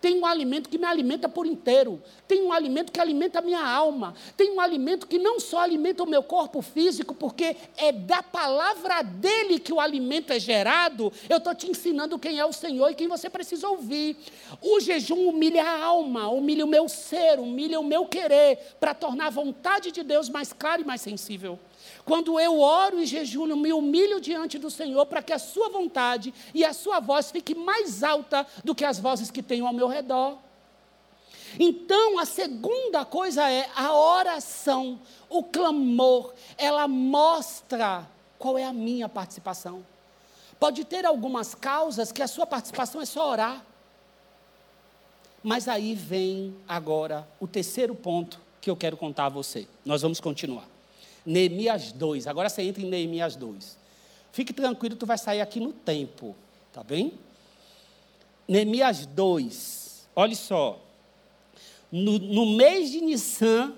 Tem um alimento que me alimenta por inteiro. Tem um alimento que alimenta a minha alma. Tem um alimento que não só alimenta o meu corpo físico, porque é da palavra dele que o alimento é gerado. Eu estou te ensinando quem é o Senhor e quem você precisa ouvir. O jejum humilha a alma, humilha o meu ser, humilha o meu querer, para tornar a vontade de Deus mais clara e mais sensível. Quando eu oro e jejuno, me humilho diante do Senhor para que a sua vontade e a sua voz fique mais alta do que as vozes que tenho ao meu redor. Então, a segunda coisa é a oração, o clamor, ela mostra qual é a minha participação. Pode ter algumas causas que a sua participação é só orar. Mas aí vem agora o terceiro ponto que eu quero contar a você. Nós vamos continuar. Neemias 2. Agora você entra em Neemias 2. Fique tranquilo, tu vai sair aqui no tempo, tá bem? Neemias 2. Olha só. No, no mês de Nissan,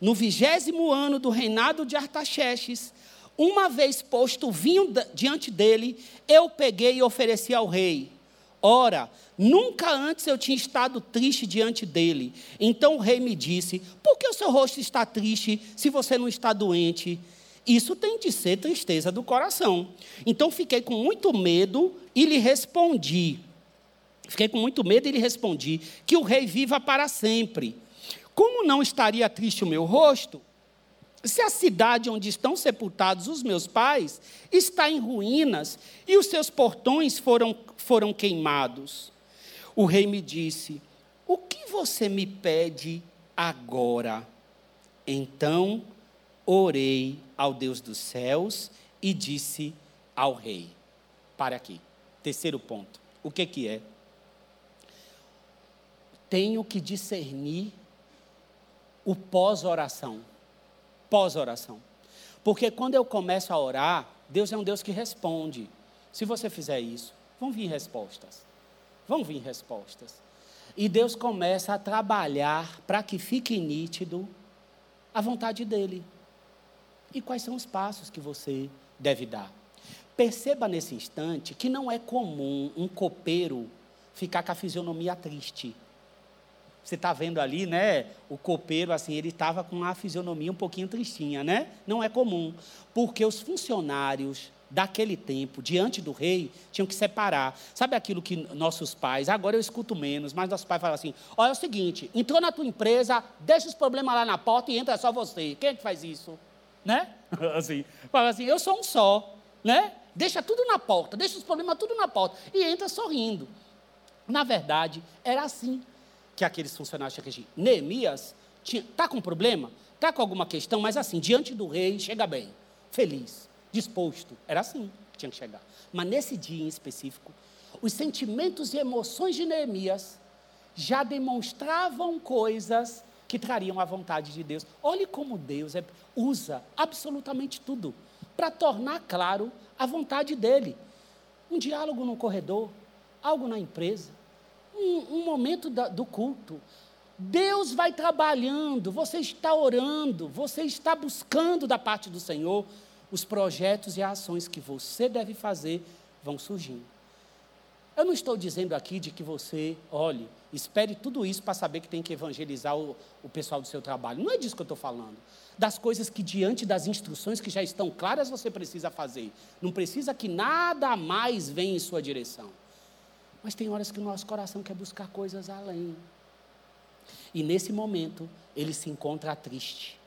no vigésimo ano do reinado de Artaxerxes, uma vez posto vinho diante dele, eu peguei e ofereci ao rei. Ora, nunca antes eu tinha estado triste diante dele. Então o rei me disse: Por que o seu rosto está triste se você não está doente? Isso tem de ser tristeza do coração. Então fiquei com muito medo e lhe respondi. Fiquei com muito medo e lhe respondi: Que o rei viva para sempre. Como não estaria triste o meu rosto? Se a cidade onde estão sepultados os meus pais está em ruínas e os seus portões foram, foram queimados. O rei me disse: O que você me pede agora? Então orei ao Deus dos céus e disse ao rei: Para aqui. Terceiro ponto. O que, que é? Tenho que discernir o pós-oração pós-oração. Porque quando eu começo a orar, Deus é um Deus que responde. Se você fizer isso, vão vir respostas. Vão vir respostas. E Deus começa a trabalhar para que fique nítido a vontade dEle. E quais são os passos que você deve dar. Perceba nesse instante que não é comum um copeiro ficar com a fisionomia triste. Você está vendo ali, né? O copeiro, assim, ele estava com uma fisionomia um pouquinho tristinha, né? Não é comum, porque os funcionários daquele tempo, diante do rei, tinham que separar. Sabe aquilo que nossos pais, agora eu escuto menos, mas nossos pais falam assim: olha, é o seguinte, entrou na tua empresa, deixa os problemas lá na porta e entra só você. Quem é que faz isso? Né? Assim, fala assim: eu sou um só, né? Deixa tudo na porta, deixa os problemas tudo na porta e entra sorrindo. Na verdade, era assim que aqueles funcionários tinham que agir. Neemias está com problema, está com alguma questão, mas assim, diante do rei, chega bem, feliz, disposto. Era assim que tinha que chegar. Mas nesse dia em específico, os sentimentos e emoções de Neemias já demonstravam coisas que trariam a vontade de Deus. Olhe como Deus é, usa absolutamente tudo para tornar claro a vontade dele. Um diálogo no corredor, algo na empresa, um, um momento da, do culto. Deus vai trabalhando, você está orando, você está buscando da parte do Senhor, os projetos e ações que você deve fazer vão surgindo. Eu não estou dizendo aqui de que você, olhe, espere tudo isso para saber que tem que evangelizar o, o pessoal do seu trabalho. Não é disso que eu estou falando. Das coisas que, diante das instruções que já estão claras, você precisa fazer. Não precisa que nada mais venha em sua direção. Mas tem horas que o nosso coração quer buscar coisas além. E nesse momento, ele se encontra triste.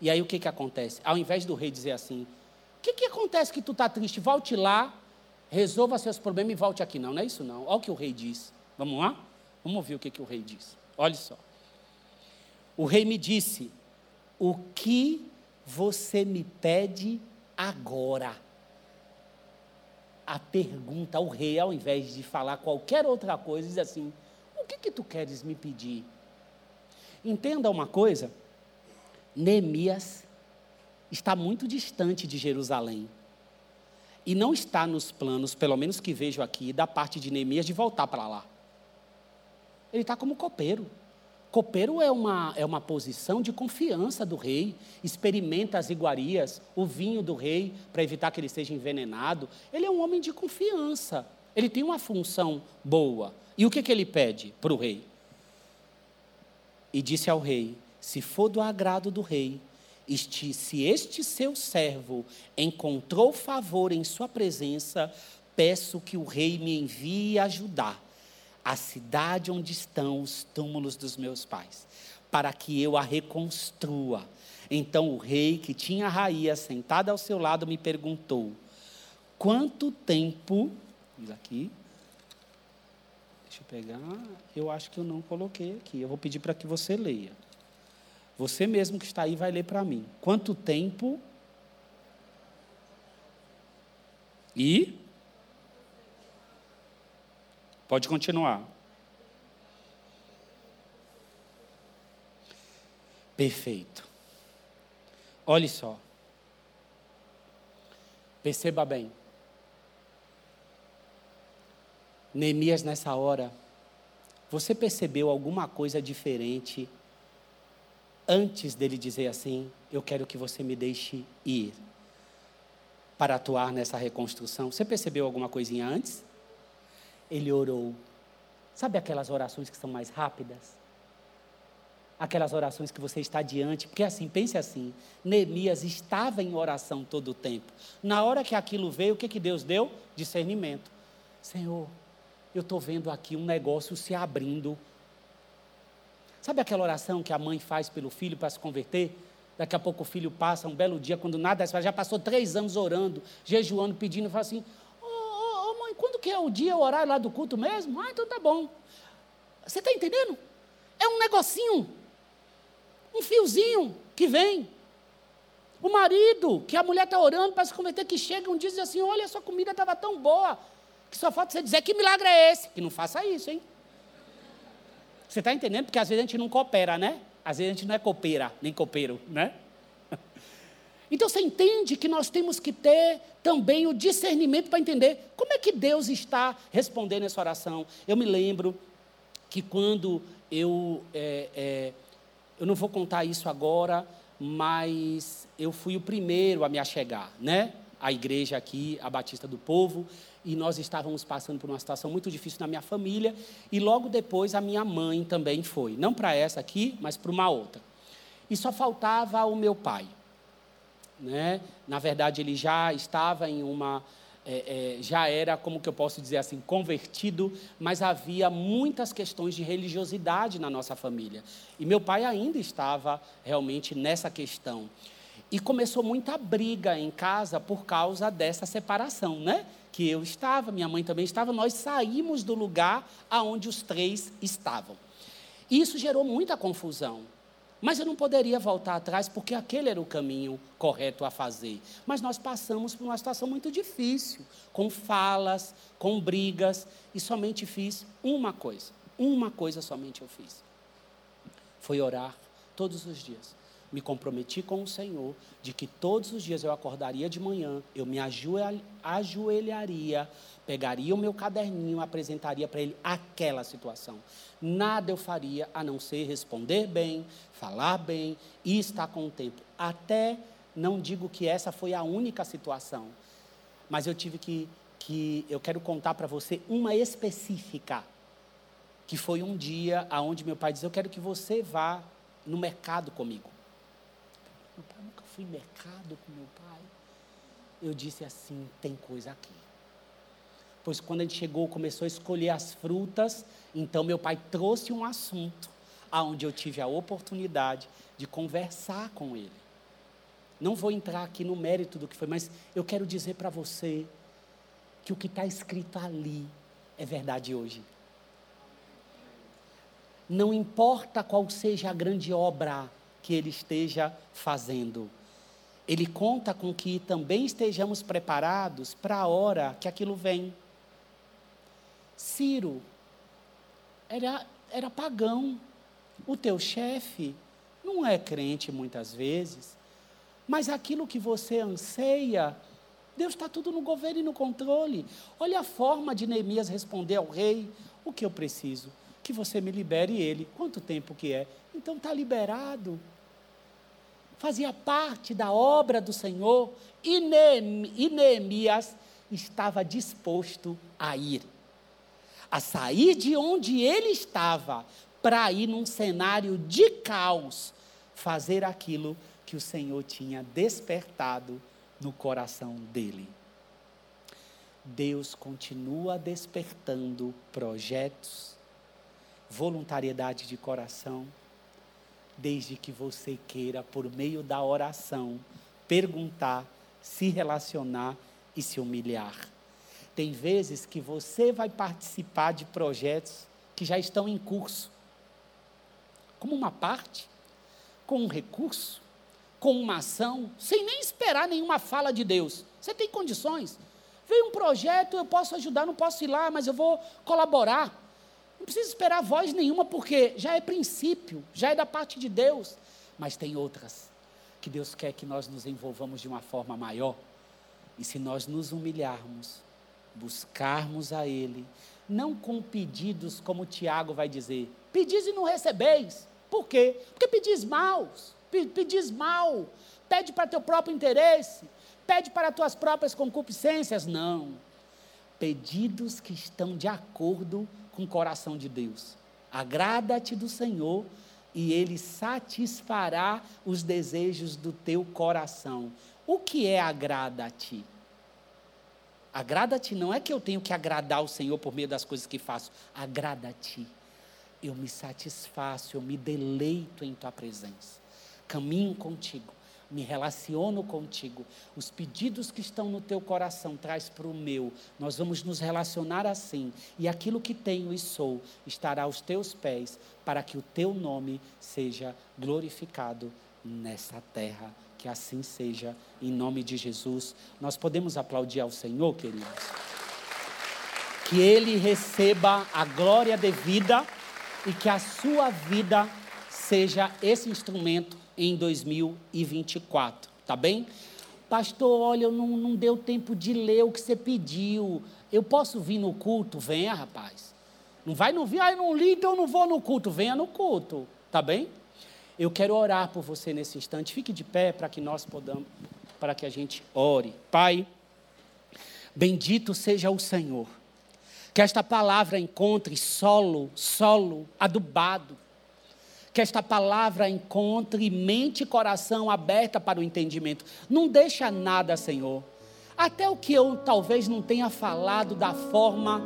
E aí o que, que acontece? Ao invés do rei dizer assim: O que, que acontece que tu está triste? Volte lá, resolva seus problemas e volte aqui. Não, não é isso não. Olha o que o rei diz. Vamos lá? Vamos ouvir o que, que o rei diz. Olha só. O rei me disse: O que você me pede agora? A pergunta ao rei, ao invés de falar qualquer outra coisa, diz assim: O que, que tu queres me pedir? Entenda uma coisa: Neemias está muito distante de Jerusalém. E não está nos planos, pelo menos que vejo aqui, da parte de Neemias, de voltar para lá. Ele está como copeiro. Copeiro é uma, é uma posição de confiança do rei, experimenta as iguarias, o vinho do rei, para evitar que ele seja envenenado. Ele é um homem de confiança. Ele tem uma função boa. E o que, que ele pede para o rei? E disse ao rei: Se for do agrado do rei, este, se este seu servo encontrou favor em sua presença, peço que o rei me envie ajudar a cidade onde estão os túmulos dos meus pais, para que eu a reconstrua. Então o rei, que tinha Raia sentada ao seu lado, me perguntou: Quanto tempo. Diz aqui. Deixa eu pegar. Eu acho que eu não coloquei aqui. Eu vou pedir para que você leia. Você mesmo que está aí vai ler para mim. Quanto tempo. E. Pode continuar. Perfeito. Olhe só. Perceba bem. Neemias, nessa hora, você percebeu alguma coisa diferente antes dele dizer assim: Eu quero que você me deixe ir para atuar nessa reconstrução? Você percebeu alguma coisinha antes? Ele orou. Sabe aquelas orações que são mais rápidas? Aquelas orações que você está diante, porque assim, pense assim: Neemias estava em oração todo o tempo. Na hora que aquilo veio, o que, que Deus deu? Discernimento. Senhor, eu estou vendo aqui um negócio se abrindo. Sabe aquela oração que a mãe faz pelo filho para se converter? Daqui a pouco o filho passa um belo dia, quando nada já passou três anos orando, jejuando, pedindo, fala assim: mãe, quando que é o dia, o horário lá do culto mesmo? Ah, então tá bom. Você está entendendo? É um negocinho, um fiozinho que vem. O marido, que a mulher está orando para se converter, que chega um dia e diz assim: Olha, sua comida estava tão boa, que só falta você dizer que milagre é esse. Que não faça isso, hein? Você está entendendo? Porque às vezes a gente não coopera, né? Às vezes a gente não é copeira, nem copeiro, né? Então você entende que nós temos que ter também o discernimento para entender como é que Deus está respondendo essa oração. Eu me lembro que quando eu. É, é, eu não vou contar isso agora, mas eu fui o primeiro a me achegar, né? A igreja aqui, a Batista do Povo e nós estávamos passando por uma situação muito difícil na minha família, e logo depois a minha mãe também foi, não para essa aqui, mas para uma outra. E só faltava o meu pai. Né? Na verdade, ele já estava em uma. É, é, já era, como que eu posso dizer assim, convertido, mas havia muitas questões de religiosidade na nossa família. E meu pai ainda estava realmente nessa questão. E começou muita briga em casa por causa dessa separação, né? que eu estava, minha mãe também estava, nós saímos do lugar aonde os três estavam. Isso gerou muita confusão. Mas eu não poderia voltar atrás porque aquele era o caminho correto a fazer. Mas nós passamos por uma situação muito difícil, com falas, com brigas, e somente fiz uma coisa. Uma coisa somente eu fiz. Foi orar todos os dias me comprometi com o Senhor de que todos os dias eu acordaria de manhã, eu me ajoelharia, pegaria o meu caderninho, apresentaria para ele aquela situação. Nada eu faria a não ser responder bem, falar bem e estar com o tempo. Até não digo que essa foi a única situação, mas eu tive que, que eu quero contar para você uma específica, que foi um dia aonde meu pai disse: Eu quero que você vá no mercado comigo. Meu pai, nunca fui mercado com meu pai. Eu disse assim: tem coisa aqui. Pois quando a gente chegou, começou a escolher as frutas, então meu pai trouxe um assunto aonde eu tive a oportunidade de conversar com ele. Não vou entrar aqui no mérito do que foi, mas eu quero dizer para você que o que está escrito ali é verdade hoje. Não importa qual seja a grande obra que ele esteja fazendo. Ele conta com que também estejamos preparados para a hora que aquilo vem. Ciro era, era pagão. O teu chefe não é crente muitas vezes, mas aquilo que você anseia, Deus está tudo no governo e no controle. Olha a forma de Neemias responder ao rei: o que eu preciso? Que você me libere ele. Quanto tempo que é? Então está liberado. Fazia parte da obra do Senhor e Neemias estava disposto a ir. A sair de onde ele estava para ir num cenário de caos, fazer aquilo que o Senhor tinha despertado no coração dele. Deus continua despertando projetos, voluntariedade de coração, desde que você queira, por meio da oração, perguntar, se relacionar e se humilhar. Tem vezes que você vai participar de projetos que já estão em curso, como uma parte, com um recurso, com uma ação, sem nem esperar nenhuma fala de Deus. Você tem condições. Veio um projeto, eu posso ajudar, não posso ir lá, mas eu vou colaborar. Não precisa esperar voz nenhuma, porque já é princípio, já é da parte de Deus. Mas tem outras que Deus quer que nós nos envolvamos de uma forma maior. E se nós nos humilharmos, buscarmos a Ele, não com pedidos, como Tiago vai dizer, pedis e não recebeis. Por quê? Porque pedis mal, pedis mal, pede para teu próprio interesse, pede para tuas próprias concupiscências. Não. Pedidos que estão de acordo com o coração de Deus. Agrada-te do Senhor e Ele satisfará os desejos do teu coração. O que é agrada-te? Agrada-te não é que eu tenho que agradar o Senhor por meio das coisas que faço. Agrada-te. Eu me satisfaço, eu me deleito em tua presença. Caminho contigo me relaciono contigo. Os pedidos que estão no teu coração traz para o meu. Nós vamos nos relacionar assim. E aquilo que tenho e sou estará aos teus pés, para que o teu nome seja glorificado nessa terra. Que assim seja, em nome de Jesus. Nós podemos aplaudir ao Senhor, queridos. Que Ele receba a glória devida e que a sua vida seja esse instrumento em 2024, tá bem? Pastor, olha, não, não deu tempo de ler o que você pediu. Eu posso vir no culto? Venha, rapaz. Não vai não vir, ah, eu não li, então eu não vou no culto. Venha no culto, tá bem? Eu quero orar por você nesse instante. Fique de pé para que nós podamos, para que a gente ore. Pai, bendito seja o Senhor. Que esta palavra encontre solo, solo adubado que esta palavra encontre mente e coração aberta para o entendimento. Não deixa nada, Senhor. Até o que eu talvez não tenha falado da forma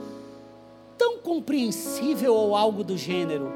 tão compreensível ou algo do gênero,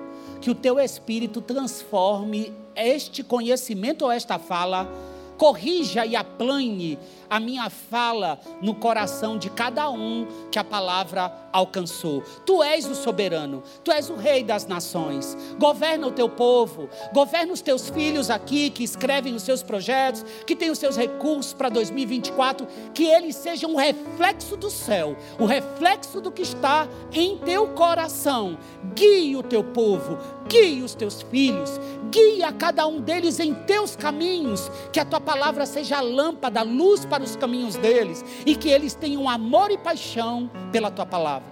que o teu espírito transforme este conhecimento ou esta fala, corrija e aplane a minha fala no coração de cada um que a palavra alcançou. Tu és o soberano, tu és o rei das nações. Governa o teu povo, governa os teus filhos aqui que escrevem os seus projetos, que têm os seus recursos para 2024, que eles sejam um reflexo do céu, o reflexo do que está em teu coração. Guie o teu povo, guie os teus filhos, guie a cada um deles em teus caminhos, que a tua palavra seja a lâmpada, a luz para para os caminhos deles e que eles tenham amor e paixão pela tua palavra.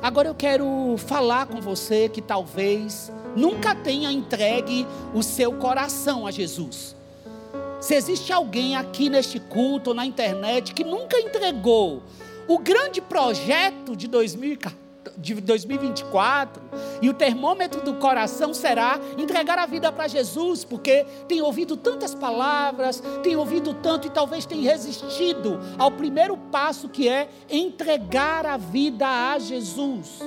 Agora eu quero falar com você que talvez nunca tenha entregue o seu coração a Jesus. Se existe alguém aqui neste culto ou na internet que nunca entregou o grande projeto de 2014, de 2024, e o termômetro do coração será entregar a vida para Jesus, porque tem ouvido tantas palavras, tem ouvido tanto e talvez tenha resistido ao primeiro passo que é entregar a vida a Jesus.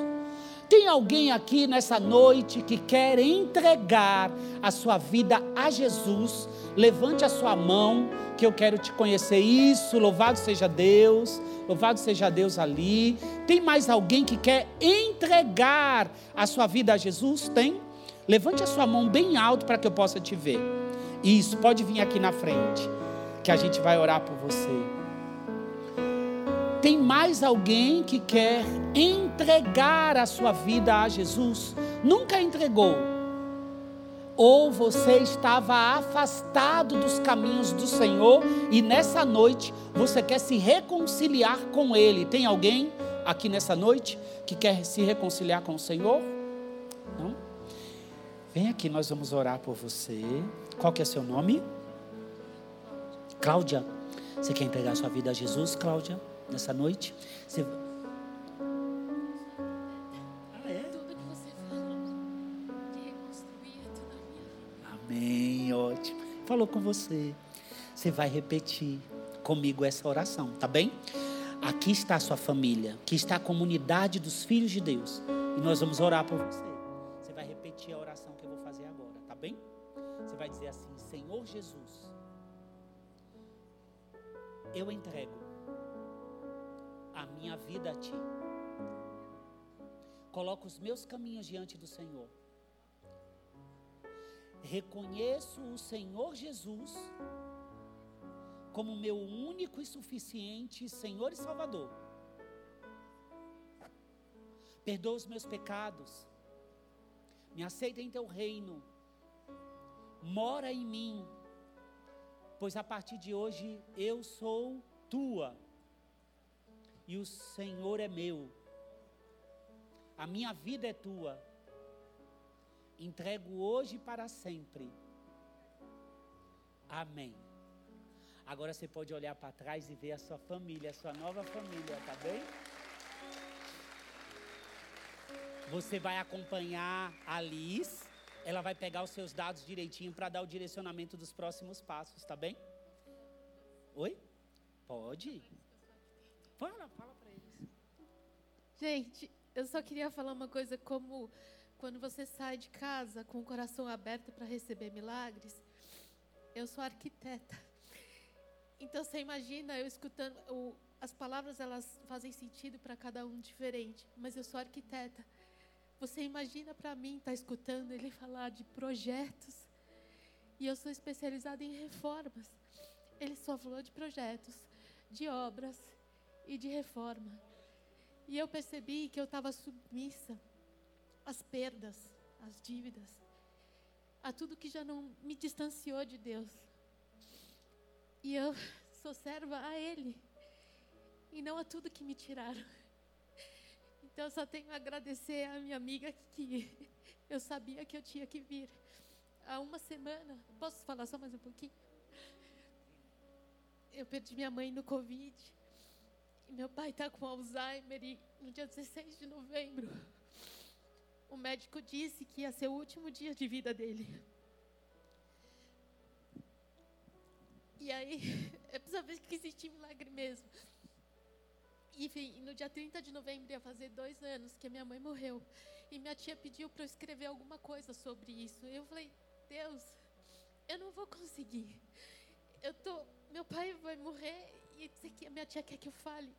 Tem alguém aqui nessa noite que quer entregar a sua vida a Jesus? Levante a sua mão, que eu quero te conhecer. Isso, louvado seja Deus, louvado seja Deus ali. Tem mais alguém que quer entregar a sua vida a Jesus? Tem? Levante a sua mão bem alto para que eu possa te ver. Isso, pode vir aqui na frente, que a gente vai orar por você. Tem mais alguém que quer entregar a sua vida a Jesus? Nunca entregou. Ou você estava afastado dos caminhos do Senhor e nessa noite você quer se reconciliar com Ele. Tem alguém aqui nessa noite que quer se reconciliar com o Senhor? Não? Vem aqui, nós vamos orar por você. Qual que é seu nome? Cláudia. Você quer entregar sua vida a Jesus, Cláudia? Nessa noite? Você... Ah, é? Tudo que você falou de reconstruir é tudo a minha vida. Amém, ótimo. Falou com você. Você vai repetir comigo essa oração, tá bem? Aqui está a sua família, aqui está a comunidade dos filhos de Deus. E nós vamos orar por você. Você vai repetir a oração que eu vou fazer agora, tá bem? Você vai dizer assim: Senhor Jesus, eu entrego minha vida a Ti. Coloco os meus caminhos diante do Senhor. Reconheço o Senhor Jesus como meu único e suficiente Senhor e Salvador. Perdoa os meus pecados. Me aceita em teu reino. Mora em mim. Pois a partir de hoje eu sou tua. E o Senhor é meu. A minha vida é tua. Entrego hoje para sempre. Amém. Agora você pode olhar para trás e ver a sua família, a sua nova família, tá bem? Você vai acompanhar a Liz, ela vai pegar os seus dados direitinho para dar o direcionamento dos próximos passos, tá bem? Oi? Pode. Fala, fala para eles. Gente, eu só queria falar uma coisa como quando você sai de casa com o coração aberto para receber milagres, eu sou arquiteta. Então você imagina eu escutando, o, as palavras elas fazem sentido para cada um diferente, mas eu sou arquiteta. Você imagina para mim estar tá escutando ele falar de projetos e eu sou especializada em reformas. Ele só falou de projetos, de obras e de reforma. E eu percebi que eu estava submissa às perdas, às dívidas, a tudo que já não me distanciou de Deus. E eu sou serva a Ele. E não a tudo que me tiraram. Então eu só tenho a agradecer a minha amiga que eu sabia que eu tinha que vir. Há uma semana, posso falar só mais um pouquinho? Eu perdi minha mãe no Covid. E meu pai está com Alzheimer e no dia 16 de novembro, o médico disse que ia ser o último dia de vida dele. E aí, é preciso ver que existe milagre mesmo. Enfim, no dia 30 de novembro ia fazer dois anos que minha mãe morreu. E minha tia pediu para eu escrever alguma coisa sobre isso. Eu falei, Deus, eu não vou conseguir. Eu tô, meu pai vai morrer e a minha tia quer que eu fale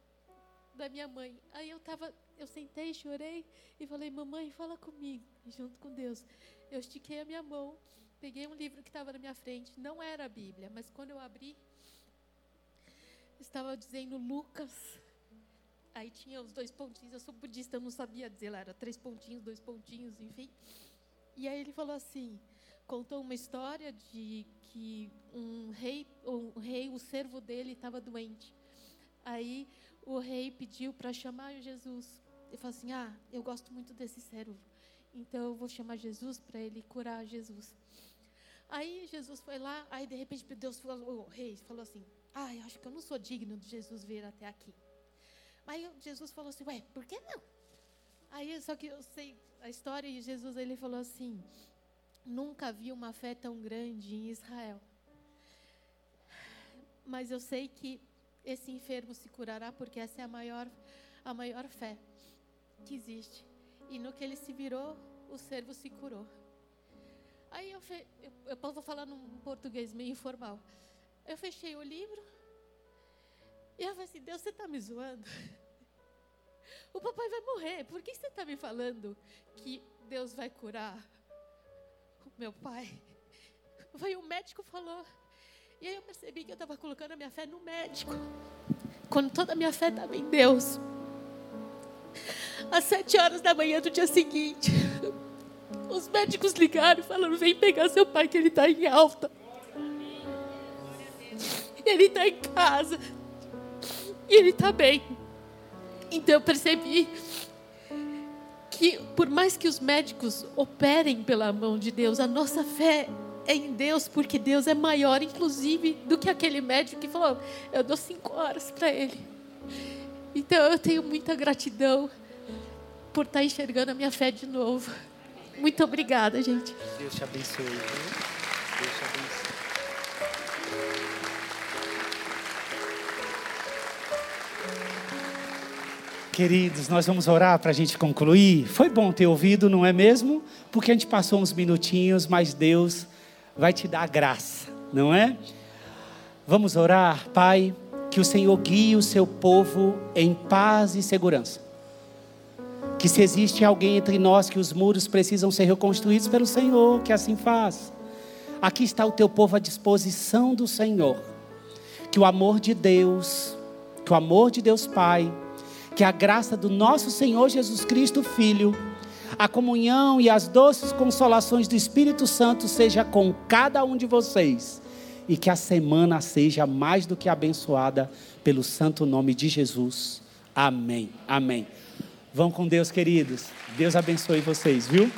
da minha mãe. Aí eu tava, eu sentei, chorei e falei, mamãe, fala comigo, junto com Deus. Eu estiquei a minha mão peguei um livro que estava na minha frente, não era a Bíblia, mas quando eu abri, estava dizendo Lucas. Aí tinha os dois pontinhos, eu sou budista, eu não sabia dizer lá, era três pontinhos, dois pontinhos, enfim. E aí ele falou assim, contou uma história de que um rei, um rei, o servo dele estava doente. Aí o rei pediu para chamar Jesus. Ele falou assim: "Ah, eu gosto muito desse servo. Então eu vou chamar Jesus para ele curar Jesus". Aí Jesus foi lá, aí de repente Deus falou, o rei falou assim: Ah, eu acho que eu não sou digno de Jesus vir até aqui. Aí Jesus falou assim: Ué, por que não? Aí só que eu sei a história e Jesus ele falou assim: Nunca vi uma fé tão grande em Israel. Mas eu sei que esse enfermo se curará porque essa é a maior a maior fé que existe. E no que ele se virou, o servo se curou. Aí eu, fe... eu, eu vou falar num português meio informal. Eu fechei o livro e eu falei assim: Deus, você está me zoando? O papai vai morrer. Por que você está me falando que Deus vai curar o meu pai? Foi o médico falou. E aí eu percebi que eu estava colocando a minha fé no médico. Quando toda a minha fé estava em Deus. Às sete horas da manhã do dia seguinte, os médicos ligaram falando: vem pegar seu pai que ele está em alta. Ele está em casa. E ele está bem. Então eu percebi que, por mais que os médicos operem pela mão de Deus, a nossa fé é em Deus, porque Deus é maior, inclusive, do que aquele médico que falou: eu dou cinco horas para ele. Então eu tenho muita gratidão por estar enxergando a minha fé de novo. Muito obrigada, gente. Deus te abençoe. Deus te abençoe. Queridos, nós vamos orar para a gente concluir. Foi bom ter ouvido, não é mesmo? Porque a gente passou uns minutinhos, mas Deus vai te dar graça, não é? Vamos orar, Pai, que o Senhor guie o seu povo em paz e segurança. Que se existe alguém entre nós que os muros precisam ser reconstruídos pelo Senhor, que assim faz. Aqui está o teu povo à disposição do Senhor. Que o amor de Deus, que o amor de Deus Pai, que a graça do nosso Senhor Jesus Cristo, Filho, a comunhão e as doces consolações do Espírito Santo seja com cada um de vocês e que a semana seja mais do que abençoada pelo santo nome de Jesus. Amém. Amém. Vão com Deus, queridos. Deus abençoe vocês, viu?